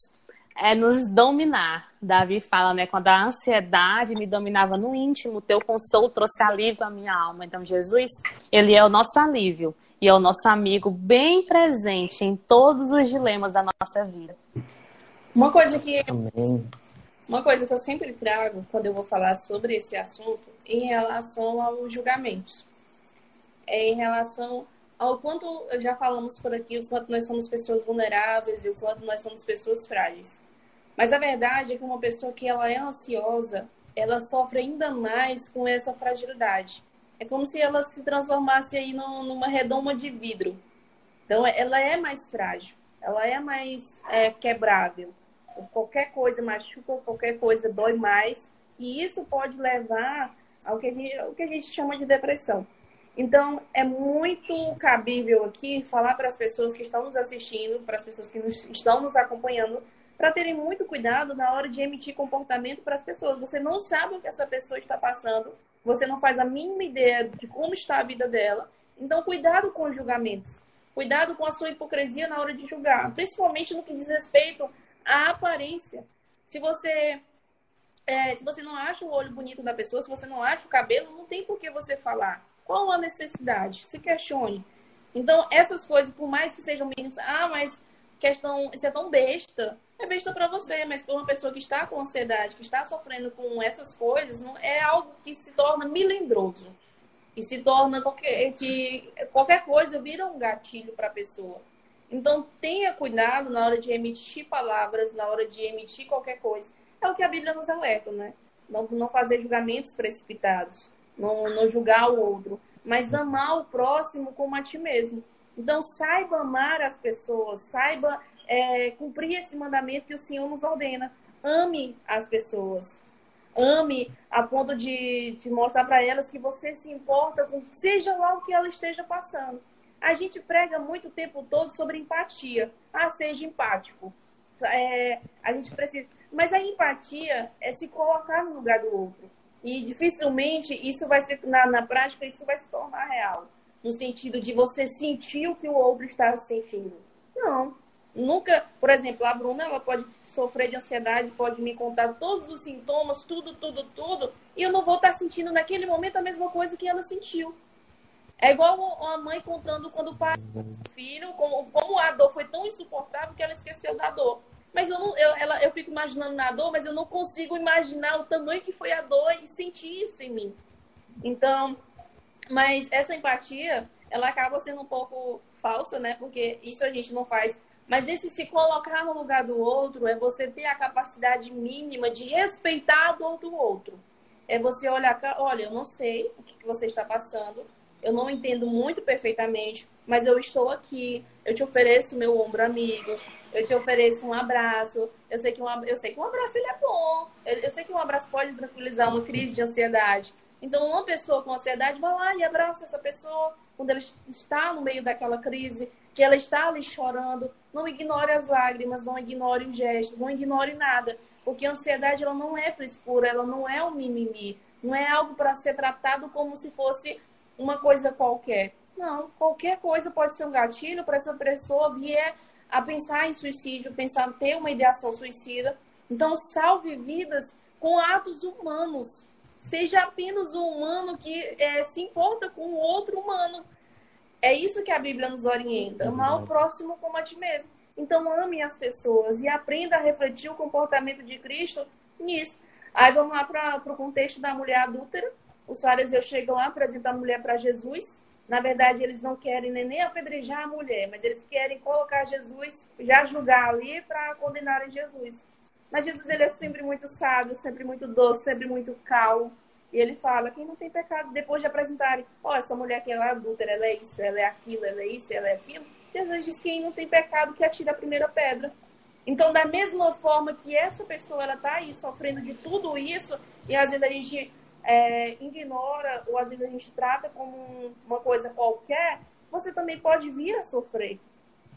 é, nos dominar. Davi fala, né? Quando a ansiedade me dominava no íntimo, teu consolo trouxe alívio à minha alma. Então, Jesus, ele é o nosso alívio e é o nosso amigo bem presente em todos os dilemas da nossa vida. Uma coisa que Amém. Uma coisa que eu sempre trago quando eu vou falar sobre esse assunto em relação aos julgamentos. É em relação ao quanto já falamos por aqui, o quanto nós somos pessoas vulneráveis e o quanto nós somos pessoas frágeis. Mas a verdade é que uma pessoa que ela é ansiosa, ela sofre ainda mais com essa fragilidade. É como se ela se transformasse aí numa redoma de vidro. Então, ela é mais frágil, ela é mais é, quebrável qualquer coisa machuca, qualquer coisa dói mais, e isso pode levar ao que a gente, ao que a gente chama de depressão. Então, é muito cabível aqui falar para as pessoas que estão nos assistindo, para as pessoas que nos, estão nos acompanhando, para terem muito cuidado na hora de emitir comportamento para as pessoas. Você não sabe o que essa pessoa está passando, você não faz a mínima ideia de como está a vida dela. Então, cuidado com os julgamentos. Cuidado com a sua hipocrisia na hora de julgar, principalmente no que diz respeito a aparência. Se você é, se você não acha o olho bonito da pessoa, se você não acha o cabelo, não tem por que você falar. Qual a necessidade? Se questione. Então, essas coisas, por mais que sejam mínimas, ah, mas questão, isso é tão besta. É besta para você, mas para uma pessoa que está com ansiedade, que está sofrendo com essas coisas, não, é algo que se torna milindroso. E se torna qualquer, que qualquer coisa vira um gatilho para a pessoa. Então, tenha cuidado na hora de emitir palavras, na hora de emitir qualquer coisa. É o que a Bíblia nos alerta, né? Não, não fazer julgamentos precipitados, não, não julgar o outro. mas amar o próximo como a ti mesmo. Então, saiba amar as pessoas, saiba é, cumprir esse mandamento que o Senhor nos ordena. Ame as pessoas. Ame a ponto de, de mostrar para elas que você se importa com seja lá o que ela esteja passando. A gente prega muito o tempo todo sobre empatia. Ah, seja empático. É, a gente precisa. Mas a empatia é se colocar no lugar do outro. E dificilmente isso vai ser, na, na prática, isso vai se tornar real. No sentido de você sentir o que o outro está sentindo. Não. Nunca, por exemplo, a Bruna, ela pode sofrer de ansiedade, pode me contar todos os sintomas, tudo, tudo, tudo, e eu não vou estar sentindo naquele momento a mesma coisa que ela sentiu. É igual a mãe contando quando o filho, como, como a dor foi tão insuportável que ela esqueceu da dor. Mas eu não, eu, ela, eu fico imaginando na dor, mas eu não consigo imaginar o tamanho que foi a dor e sentir isso em mim. Então, mas essa empatia, ela acaba sendo um pouco falsa, né? Porque isso a gente não faz. Mas esse se colocar no lugar do outro é você ter a capacidade mínima de respeitar a dor do outro. É você olhar, olha, eu não sei o que você está passando, eu não entendo muito perfeitamente, mas eu estou aqui, eu te ofereço meu ombro amigo, eu te ofereço um abraço. Eu sei que um, eu sei que um abraço ele é bom. Eu, eu sei que um abraço pode tranquilizar uma crise de ansiedade. Então, uma pessoa com ansiedade vai lá e abraça essa pessoa quando ela está no meio daquela crise, que ela está ali chorando. Não ignore as lágrimas, não ignore os gestos, não ignore nada. Porque a ansiedade ela não é frescura, ela não é um mimimi. Não é algo para ser tratado como se fosse uma coisa qualquer. Não, qualquer coisa pode ser um gatilho para essa pessoa vier a pensar em suicídio, pensar em ter uma ideação suicida. Então, salve vidas com atos humanos. Seja apenas um humano que é, se importa com o outro humano. É isso que a Bíblia nos orienta. Amar o próximo como a ti mesmo. Então, ame as pessoas e aprenda a refletir o comportamento de Cristo nisso. Aí vamos lá para o contexto da mulher adúltera. Os fariseus chegam lá, apresentam a mulher para Jesus. Na verdade, eles não querem nem apedrejar a mulher, mas eles querem colocar Jesus, já julgar ali para condenarem Jesus. Mas Jesus ele é sempre muito sábio, sempre muito doce, sempre muito calmo. E ele fala: quem não tem pecado, depois de apresentarem, ó, oh, essa mulher que ela é adúltera, ela é isso, ela é aquilo, ela é isso, ela é aquilo. Jesus diz: quem não tem pecado, que atira a primeira pedra. Então, da mesma forma que essa pessoa ela tá aí sofrendo de tudo isso, e às vezes a gente é, ignora ou às vezes a gente trata como uma coisa qualquer, você também pode vir a sofrer.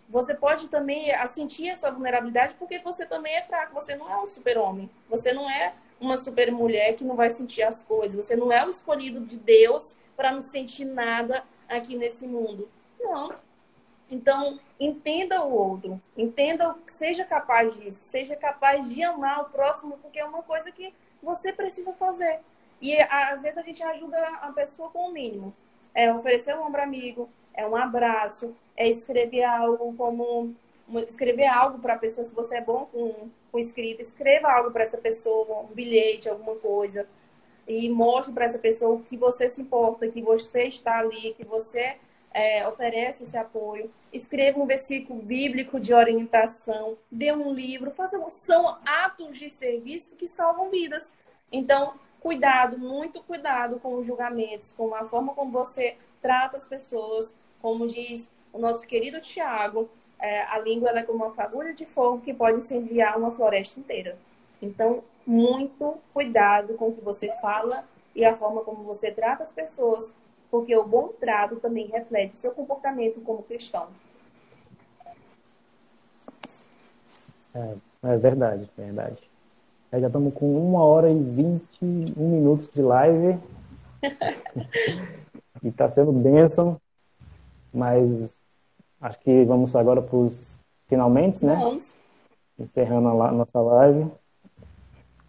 Você pode também sentir essa vulnerabilidade porque você também é fraco. Você não é um super-homem. Você não é uma super mulher que não vai sentir as coisas. Você não é o escolhido de Deus para não sentir nada aqui nesse mundo. Não. Então, entenda o outro. Entenda, seja capaz disso. Seja capaz de amar o próximo, porque é uma coisa que você precisa fazer. E às vezes a gente ajuda a pessoa com o mínimo. É oferecer um ombro amigo, é um abraço, é escrever algo como escrever algo para a pessoa, se você é bom com, com escrita, escreva algo para essa pessoa, um bilhete, alguma coisa, e mostre para essa pessoa que você se importa, que você está ali, que você é, oferece esse apoio. Escreva um versículo bíblico de orientação, dê um livro, faça, são atos de serviço que salvam vidas. Então, cuidado, muito cuidado com os julgamentos, com a forma como você trata as pessoas. Como diz o nosso querido Tiago, é, a língua é como uma fagulha de fogo que pode incendiar uma floresta inteira. Então, muito cuidado com o que você fala e a forma como você trata as pessoas, porque o bom trato também reflete o seu comportamento como cristão. É, é verdade, verdade. Aí já estamos com uma hora e 21 minutos de live. [LAUGHS] e está sendo bênção. Mas acho que vamos agora para os finalmente, né? Vamos. Encerrando a nossa live.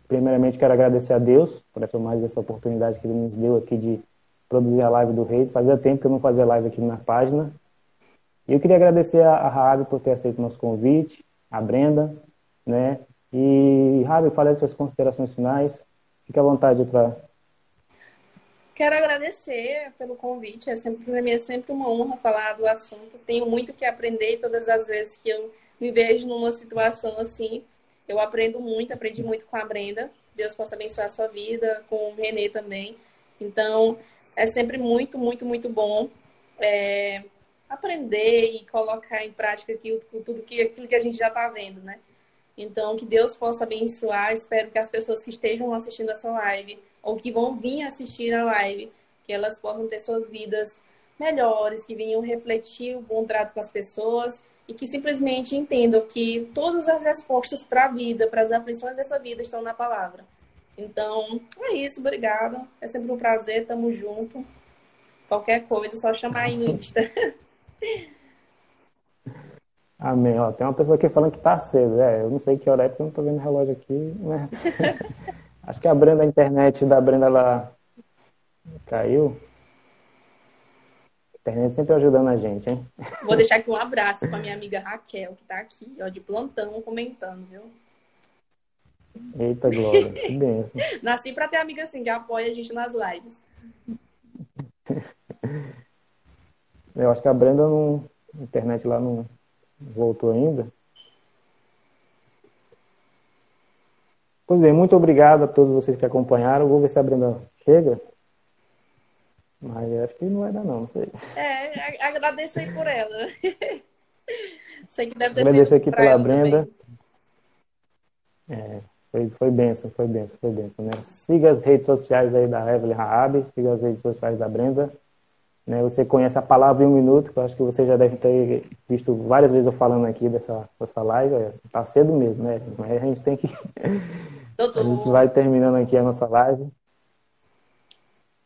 Primeiramente, quero agradecer a Deus por essa mais essa oportunidade que Ele nos deu aqui de produzir a live do Rei. Fazia tempo que eu não fazia live aqui na página. E eu queria agradecer a Raab por ter aceito o nosso convite, a Brenda, né? E, Rabi, fale as suas considerações finais. Fique à vontade para. Quero agradecer pelo convite. É sempre, para mim é sempre uma honra falar do assunto. Tenho muito que aprender todas as vezes que eu me vejo numa situação assim. Eu aprendo muito, aprendi muito com a Brenda. Deus possa abençoar a sua vida, com o Renê também. Então, é sempre muito, muito, muito bom é, aprender e colocar em prática aquilo, tudo que, aquilo que a gente já está vendo, né? Então, que Deus possa abençoar. Espero que as pessoas que estejam assistindo essa live ou que vão vir assistir a live, que elas possam ter suas vidas melhores, que venham refletir o bom trato com as pessoas e que simplesmente entendam que todas as respostas para a vida, para as aflições dessa vida estão na palavra. Então, é isso, obrigada. É sempre um prazer, tamo junto. Qualquer coisa, só chamar aí Insta. [LAUGHS] Amém. Ó, tem uma pessoa aqui falando que tá cedo. É, eu não sei que hora é, porque eu não tô vendo o relógio aqui, né? [LAUGHS] Acho que a Brenda, a internet da Brenda, ela caiu. A internet sempre ajudando a gente, hein? Vou deixar aqui um abraço pra minha amiga Raquel, que tá aqui, ó, de plantão, comentando, viu? Eita, Glória, que [LAUGHS] benção. Nasci pra ter amiga assim, que apoia a gente nas lives. [LAUGHS] Eu acho que a Brenda não. A internet lá não voltou ainda. Pois bem, muito obrigado a todos vocês que acompanharam. Vou ver se a Brenda chega. Mas acho que não vai dar, não, não sei. É, agradeço aí por ela. [LAUGHS] sei que deve ter Agradeço aqui pela Brenda. É, foi, foi benção, foi benção, foi benção, né? Siga as redes sociais aí da Evelyn Raab, siga as redes sociais da Brenda. Né? Você conhece a palavra em um minuto, que eu acho que você já deve ter visto várias vezes eu falando aqui dessa, dessa live. É, cedo mesmo, né? Mas a gente tem que. [LAUGHS] a gente vai terminando aqui a nossa live.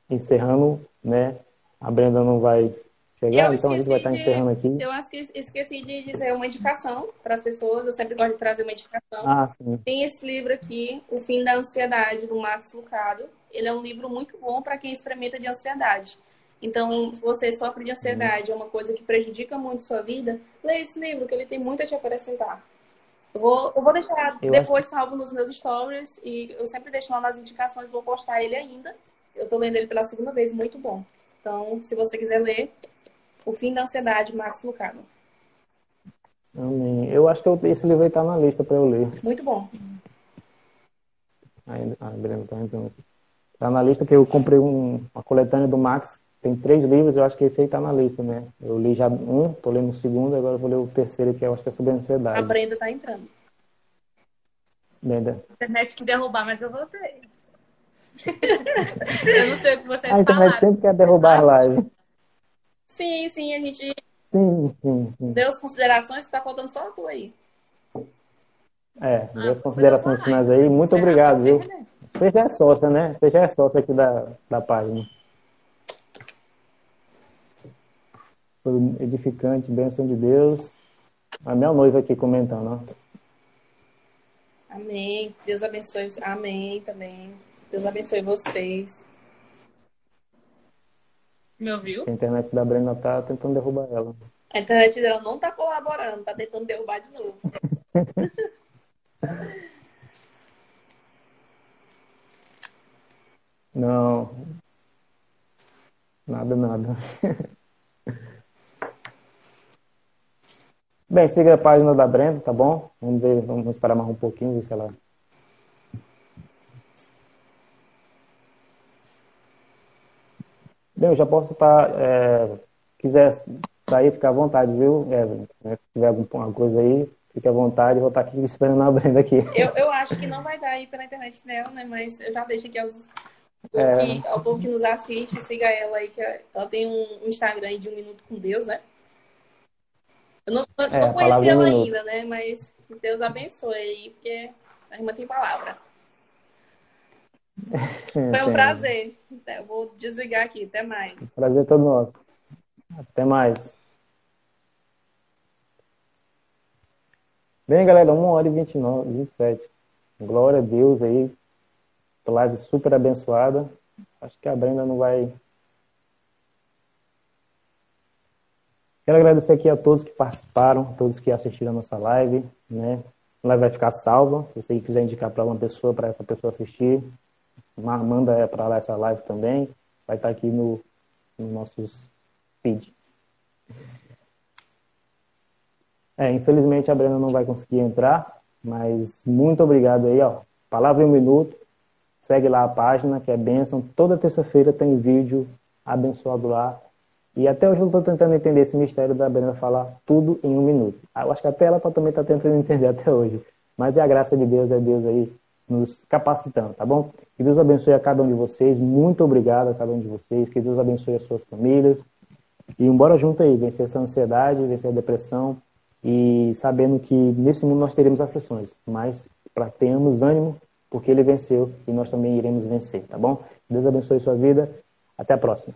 Encerrando, né? A Brenda não vai chegar, então a gente vai estar encerrando aqui. Eu acho que esqueci de dizer uma indicação para as pessoas. Eu sempre gosto de trazer uma indicação. Ah, sim. Tem esse livro aqui, O Fim da Ansiedade, do Max Lucado. Ele é um livro muito bom para quem experimenta de ansiedade. Então, se você sofre de ansiedade, é uma coisa que prejudica muito sua vida, leia esse livro, que ele tem muito a te acrescentar. Eu vou, eu vou deixar eu depois acho... salvo nos meus stories e eu sempre deixo lá nas indicações, vou postar ele ainda. Eu tô lendo ele pela segunda vez, muito bom. Então, se você quiser ler, O Fim da Ansiedade, Max Lucado. Amém. Eu acho que eu, esse livro está na lista para eu ler. Muito bom. Ainda, ah, Breno, tá entrando. Tá na lista que eu comprei um, uma coletânea do Max tem três livros, eu acho que esse aí tá na lista, né? Eu li já um, tô lendo o segundo, agora vou ler o terceiro, que eu acho que é sobre ansiedade. A Brenda tá entrando. Brenda. A internet que derrubar, mas eu voltei. [LAUGHS] eu não sei o que vocês A internet falaram. sempre quer derrubar a live. Sim, sim, a gente sim, sim, sim. deu as considerações, tá faltando só tu aí. É, ah, deu as considerações finais aí. Muito obrigado, viu? Você já é sócia, né? Você já é sócia aqui da, da página. Foi edificante, bênção de Deus. A minha noiva aqui comentando, ó. Amém. Deus abençoe. Amém também. Deus abençoe vocês. Me ouviu? A internet da Brenda tá tentando derrubar ela. A internet dela não tá colaborando, tá tentando derrubar de novo. [LAUGHS] não. Nada, nada. [LAUGHS] Bem, siga a página da Brenda, tá bom? Vamos ver, vamos esperar mais um pouquinho, ver se ela. Bem, eu já posso estar. É, quiser sair, fica à vontade, viu, Evelyn? Se tiver alguma coisa aí, fique à vontade, vou estar aqui esperando a Brenda aqui. Eu, eu acho que não vai dar aí pela internet dela, né? Mas eu já deixo aqui aos, é... que, ao povo que nos assiste, siga ela aí, que ela tem um Instagram de um minuto com Deus, né? Eu não, eu é, não conheci ela ainda, né? Mas que Deus abençoe aí, porque a irmã tem palavra. [LAUGHS] Foi um prazer. Eu vou desligar aqui. Até mais. Prazer todo nosso. Até mais. Bem, galera, 1 hora e 29, 27. Glória a Deus aí. Live super abençoada. Acho que a Brenda não vai Quero agradecer aqui a todos que participaram, todos que assistiram a nossa live, né? A live vai ficar salva. Se você quiser indicar para uma pessoa, para essa pessoa assistir, manda para lá essa live também. Vai estar tá aqui no, no nossos feed. É, infelizmente a Brenda não vai conseguir entrar, mas muito obrigado aí, ó. Palavra em um minuto. Segue lá a página, que é bênção. Toda terça-feira tem vídeo abençoado lá. E até hoje eu estou tentando entender esse mistério da Brenda falar tudo em um minuto. Ah, eu acho que até ela também está tentando entender [LAUGHS] até hoje. Mas é a graça de Deus, é Deus aí nos capacitando, tá bom? Que Deus abençoe a cada um de vocês. Muito obrigado a cada um de vocês. Que Deus abençoe as suas famílias. E embora junto aí, vencer essa ansiedade, vencer a depressão e sabendo que nesse mundo nós teremos aflições, mas para termos ânimo, porque ele venceu e nós também iremos vencer, tá bom? Deus abençoe a sua vida. Até a próxima.